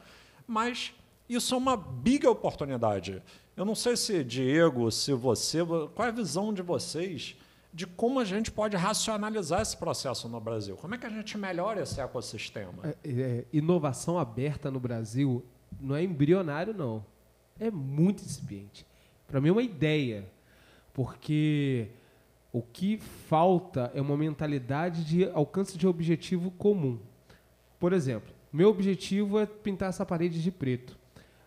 mas isso é uma big oportunidade. Eu não sei se Diego, se você, qual é a visão de vocês de como a gente pode racionalizar esse processo no Brasil. Como é que a gente melhora esse ecossistema? É, é, inovação aberta no Brasil não é embrionário, não. É muito incipiente. Para mim é uma ideia, porque o que falta é uma mentalidade de alcance de objetivo comum. Por exemplo, meu objetivo é pintar essa parede de preto.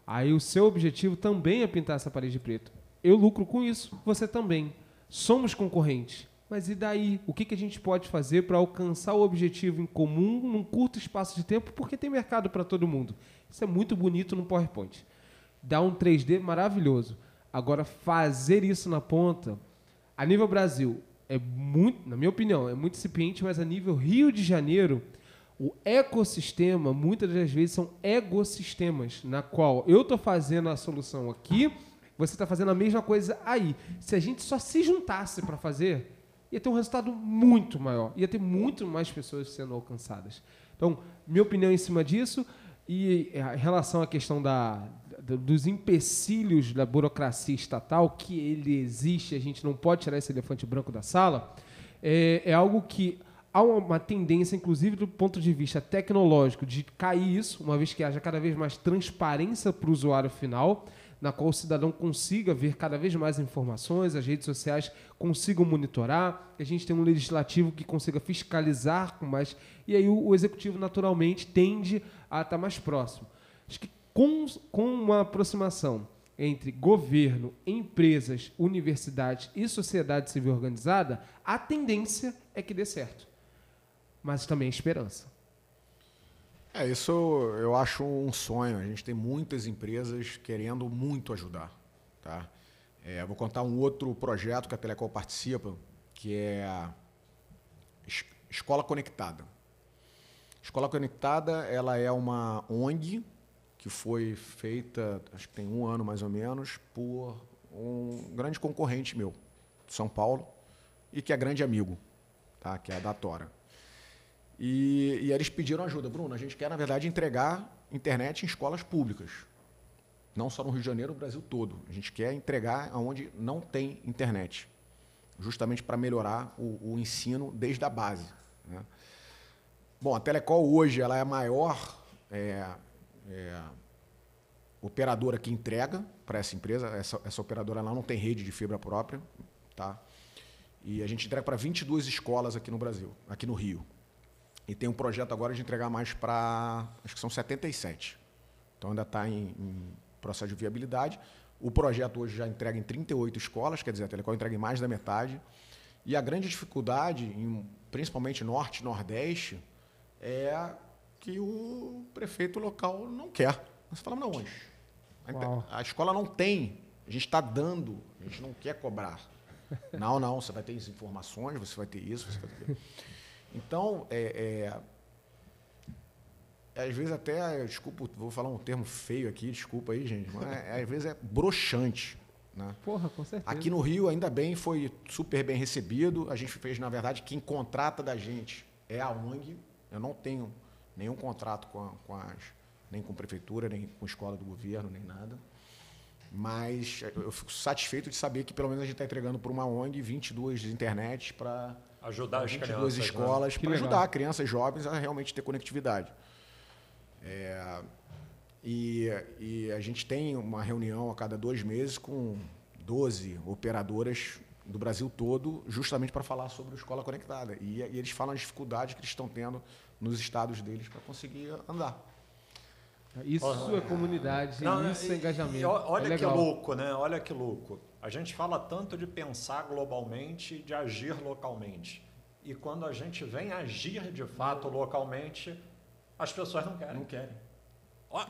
Aí o seu objetivo também é pintar essa parede de preto. Eu lucro com isso, você também. Somos concorrentes. Mas e daí? O que, que a gente pode fazer para alcançar o objetivo em comum num curto espaço de tempo? Porque tem mercado para todo mundo. Isso é muito bonito no PowerPoint. Dá um 3D maravilhoso. Agora, fazer isso na ponta, a nível Brasil, é muito, na minha opinião, é muito incipiente, mas a nível Rio de Janeiro, o ecossistema, muitas das vezes, são ecossistemas, na qual eu estou fazendo a solução aqui, você está fazendo a mesma coisa aí. Se a gente só se juntasse para fazer, ia ter um resultado muito maior, ia ter muito mais pessoas sendo alcançadas. Então, minha opinião em cima disso, e em relação à questão da, dos empecilhos da burocracia estatal, que ele existe, a gente não pode tirar esse elefante branco da sala, é, é algo que há uma tendência, inclusive do ponto de vista tecnológico, de cair isso, uma vez que haja cada vez mais transparência para o usuário final, na qual o cidadão consiga ver cada vez mais informações, as redes sociais consigam monitorar, a gente tenha um legislativo que consiga fiscalizar com mais. E aí o, o executivo, naturalmente, tende a estar mais próximo. Com, com uma aproximação entre governo, empresas, universidades e sociedade civil organizada, a tendência é que dê certo. Mas também esperança. É, isso eu acho um sonho. A gente tem muitas empresas querendo muito ajudar. Tá? É, vou contar um outro projeto que a Telecom participa, que é a Escola Conectada. Escola Conectada ela é uma ONG que foi feita, acho que tem um ano mais ou menos, por um grande concorrente meu, de São Paulo, e que é grande amigo, tá? que é a Datora. E, e eles pediram ajuda. Bruno, a gente quer, na verdade, entregar internet em escolas públicas. Não só no Rio de Janeiro, no Brasil todo. A gente quer entregar onde não tem internet. Justamente para melhorar o, o, ensino desde a base. Né? Bom, a Telecom hoje ela é maior é, é, operadora que entrega para essa empresa. Essa, essa operadora ela não tem rede de fibra própria. Tá? E a gente entrega para 22 escolas aqui no Brasil, aqui no Rio. E tem um projeto agora de entregar mais para. Acho que são 77. Então ainda está em, em, processo de viabilidade. O projeto hoje já entrega em 38 escolas, quer dizer, a Telecom entrega em mais da metade. E a grande dificuldade, em, principalmente norte e nordeste, é que o prefeito local não quer. Você fala, não, onde? A, a escola não tem, a gente está dando, a gente não quer cobrar. Não, não, você vai ter as informações, você vai ter isso, você vai ter. Então, é, é, às vezes até, desculpa, vou falar um termo feio aqui, desculpa aí, gente, mas é, às vezes é broxante. Né? Porra, com certeza. Aqui no Rio, ainda bem, foi super bem recebido. A gente fez, na verdade, quem contrata da gente é a ONG. Eu não tenho nenhum contrato com, a, com as, nem com prefeitura, nem com escola do governo, nem nada. Mas eu fico satisfeito de saber que pelo menos a gente está entregando para uma ONG 22 internet para ajudar as crianças. né? escolas né? para ajudar crianças jovens a realmente ter conectividade. É, e, e, a gente tem uma reunião a cada dois meses com 12 operadoras do Brasil todo, justamente para falar sobre a escola conectada. E, e, eles falam as dificuldades que eles estão tendo nos estados deles para conseguir andar. Isso é comunidade, Não, isso é engajamento. E olha é que louco, né? Olha que louco. A gente fala tanto de pensar globalmente e de agir localmente. E quando a gente vem agir de fato localmente, as pessoas não querem. Não querem.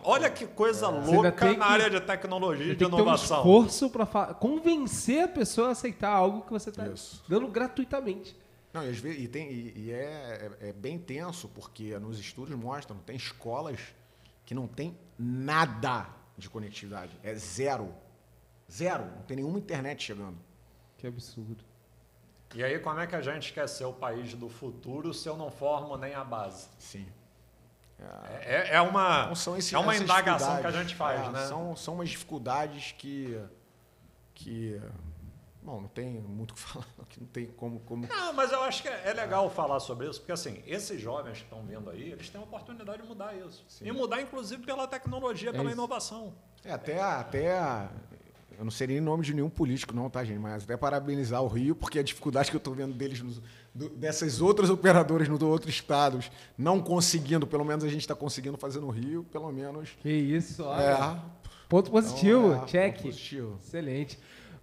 Olha que coisa é. louca na área de tecnologia e de inovação. Ter um esforço para convencer a pessoa a aceitar algo que você está dando gratuitamente. Não, e, vezes, e, tem, e, e é, é, é, bem tenso, porque nos estudos mostram, tem escolas que não tem nada de conectividade. É zero. Zero. Não tem nenhuma internet chegando. Que absurdo. E aí, como é que a gente quer ser o país do futuro se eu não formo nem a base? Sim. É, é, é uma, então, esse, é uma indagação que a gente faz, é, né? São, são umas dificuldades que, que Bom, não tem muito o que falar, que não tem como, como. Não, mas eu acho que é é legal falar sobre isso, porque assim, esses jovens que estão vindo aí, eles têm a oportunidade de mudar isso. E mudar, inclusive, pela tecnologia, pela isso. inovação. É, até, até. Eu não seria em nome de nenhum político, não, tá, gente? Mas até parabenizar o Rio, porque a dificuldade que eu estou vendo deles, nos, do- dessas outras operadoras nos outros estados, não conseguindo, pelo menos a gente está conseguindo fazer no Rio, pelo menos. Que isso, olha. É. Ponto positivo, Então, é, check. ponto positivo. Excelente.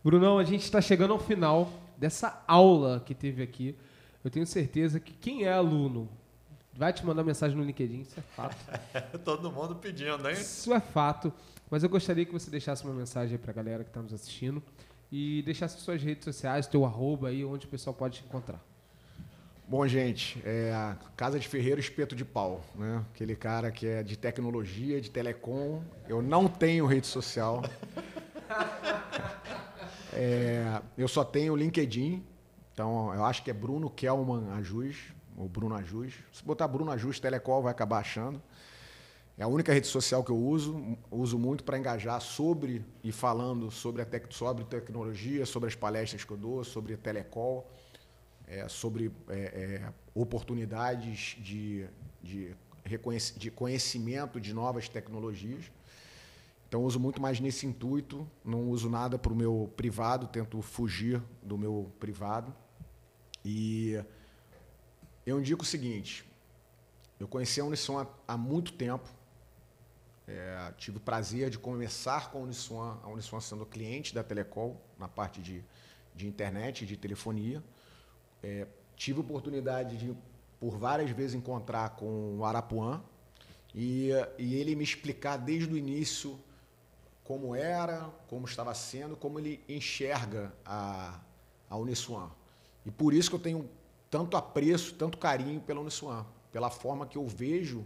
Brunão, a gente está chegando ao final dessa aula que teve aqui. Eu tenho certeza que quem é aluno vai te mandar mensagem no LinkedIn, isso é fato. Todo mundo pedindo, hein? Isso é fato. Mas eu gostaria que você deixasse uma mensagem aí pra galera que está nos assistindo e deixasse suas redes sociais, teu arroba aí, onde o pessoal pode te encontrar. Bom, gente, é a Casa de Ferreiro Espeto de Pau, né? Aquele cara que é de tecnologia, de telecom. Eu não tenho rede social. É, eu só tenho o LinkedIn. Então, eu acho que é Bruno Kelman Ajus, ou Bruno Ajus. Se botar Bruno Ajus Telecom, vai acabar achando. É a única rede social que eu uso. Uso muito para engajar sobre e falando sobre, a tec sobre tecnologia, sobre as palestras que eu dou, sobre telecom é, sobre é, é, oportunidades de, de, de conhecimento de novas tecnologias. Então, uso muito mais nesse intuito, não uso nada para o meu privado, tento fugir do meu privado. E eu indico o seguinte: eu conheci a Uniswan há, há muito tempo, é, tive o prazer de começar com a Uniswan, a Uniswan sendo cliente da Telecom, na parte de, de internet de telefonia. É, tive oportunidade de, por várias vezes, encontrar com o Arapuã e, e ele me explicar desde o início como era, como estava sendo, como ele enxerga a, a Uniswan. E por isso que eu tenho tanto apreço, tanto carinho pela Uniswan, pela forma que eu vejo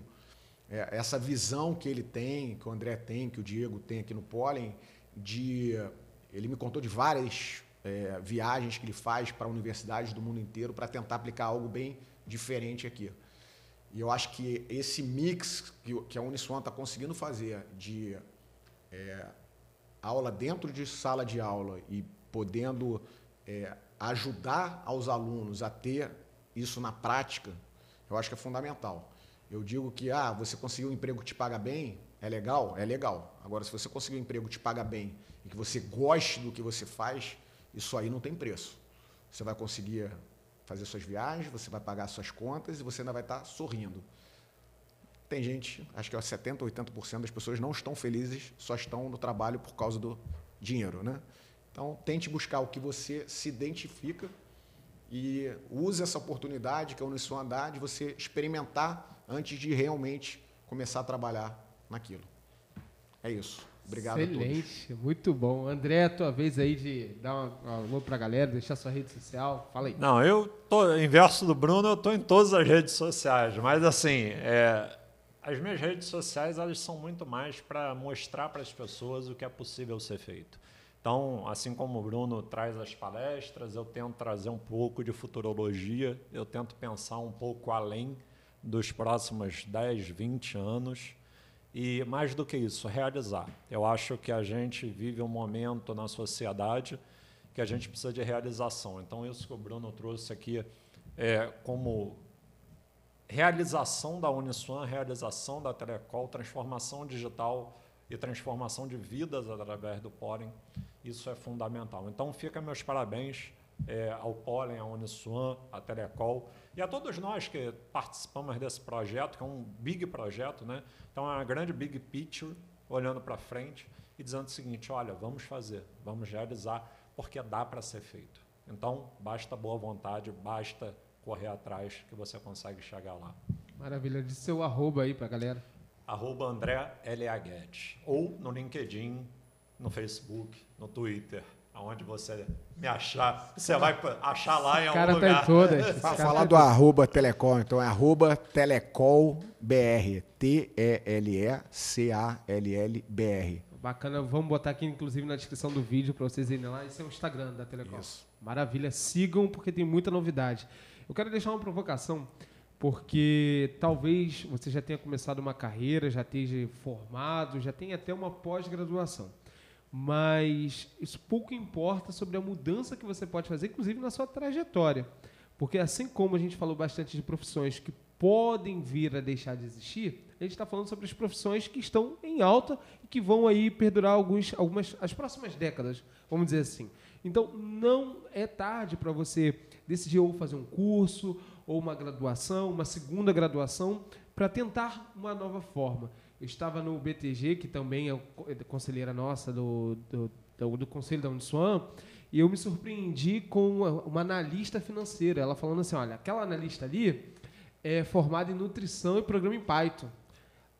é, essa visão que ele tem, que o André tem, que o Diego tem aqui no Pollen, de ele me contou de várias é, viagens que ele faz para universidades do mundo inteiro para tentar aplicar algo bem diferente aqui. E eu acho que esse mix que, que a Uniswan está conseguindo fazer de é, aula dentro de sala de aula e podendo é, ajudar aos alunos a ter isso na prática, eu acho que é fundamental. Eu digo que ah, você conseguiu um emprego que te paga bem, é legal? É legal. Agora, se você conseguir um emprego que te paga bem e que você goste do que você faz, isso aí não tem preço. Você vai conseguir fazer suas viagens, você vai pagar suas contas e você ainda vai estar sorrindo. Tem gente, acho que é 70%, 80% das pessoas não estão felizes, só estão no trabalho por causa do dinheiro, né? Então, tente buscar o que você se identifica e use essa oportunidade que a Uniswan dá de você experimentar antes de realmente começar a trabalhar naquilo. É isso. Obrigado a todos. Excelente, muito bom. André, a tua vez aí de dar uma, um alô pra galera, deixar sua rede social. Fala aí. Não, eu tô inverso do Bruno, eu tô em todas as redes sociais, mas assim, é, as minhas redes sociais elas são muito mais para mostrar para as pessoas o que é possível ser feito. Então, assim como o Bruno traz as palestras, eu tento trazer um pouco de futurologia, eu tento pensar um pouco além dos próximos 10, 20 anos. E mais do que isso, realizar. Eu acho que a gente vive um momento na sociedade que a gente precisa de realização. Então, isso que o Bruno trouxe aqui é como realização da Uniswan, realização da Telecol, transformação digital e transformação de vidas através do Pólen, isso é fundamental. Então, fica meus parabéns é, ao Pólen, à Uniswan, à Telecol e a todos nós que participamos desse projeto, que é um big projeto, né? Então, é uma grande big picture, olhando para frente e dizendo o seguinte, olha, vamos fazer, vamos realizar, porque dá para ser feito. Então, basta boa vontade, basta correr atrás que você consegue chegar lá. Maravilha. De seu arroba aí pra galera. Arroba André L.A. Guedes. Ou no LinkedIn, no Facebook, no Twitter, aonde você me achar. Você vai achar lá em O algum cara tá lugar. em todas. Esse Fa- cara Falar tá do arroba Telecom, então é arroba TelecolBR. T-E-L-E-C-A-L-L-B-R. Bacana, vamos botar aqui inclusive na descrição do vídeo para vocês irem lá. Esse é o Instagram da Telecom. Isso. Maravilha, sigam porque tem muita novidade. Eu quero deixar uma provocação, porque talvez você já tenha começado uma carreira, já esteja formado, já tenha até uma pós-graduação. mas isso pouco importa sobre a mudança que você pode fazer, inclusive na sua trajetória. Porque assim como a gente falou bastante de profissões que podem vir a deixar de existir, a gente está falando sobre as profissões que estão em alta e que vão aí perdurar alguns, algumas, as próximas décadas, vamos dizer assim. Então, não é tarde para você decidir ou fazer um curso, ou uma graduação, uma segunda graduação, para tentar uma nova forma. Eu estava no BTG, que também é, é conselheira nossa do, do, do, do Conselho da Uniswan, e eu me surpreendi com uma analista financeira. Ela falando assim: olha, aquela analista ali é formada em nutrição e programa em Python.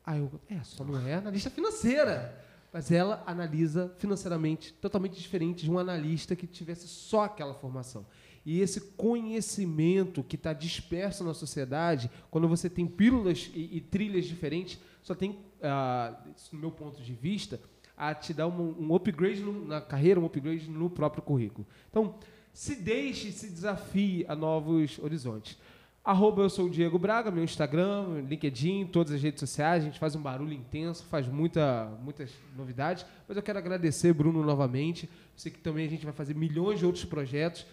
Aí eu, é, só não é analista financeira. Mas ela analisa financeiramente totalmente diferente de um analista que tivesse só aquela formação. E esse conhecimento que está disperso na sociedade, quando você tem pílulas e, e trilhas diferentes, só tem, ah, no meu ponto de vista, a te dar um, um upgrade no, na carreira, um upgrade no próprio currículo. Então, se deixe, se desafie a novos horizontes. Arroba eu sou o Diego Braga, meu Instagram, LinkedIn, todas as redes sociais. A gente faz um barulho intenso, faz muita, muitas novidades. Mas eu quero agradecer, Bruno, novamente. Sei que também a gente vai fazer milhões de outros projetos.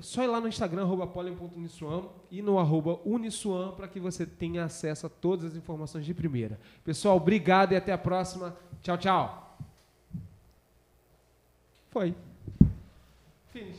Só ir lá no Instagram, arroba e no arroba para que você tenha acesso a todas as informações de primeira. Pessoal, obrigado e até a próxima. Tchau, tchau. Foi. Finish.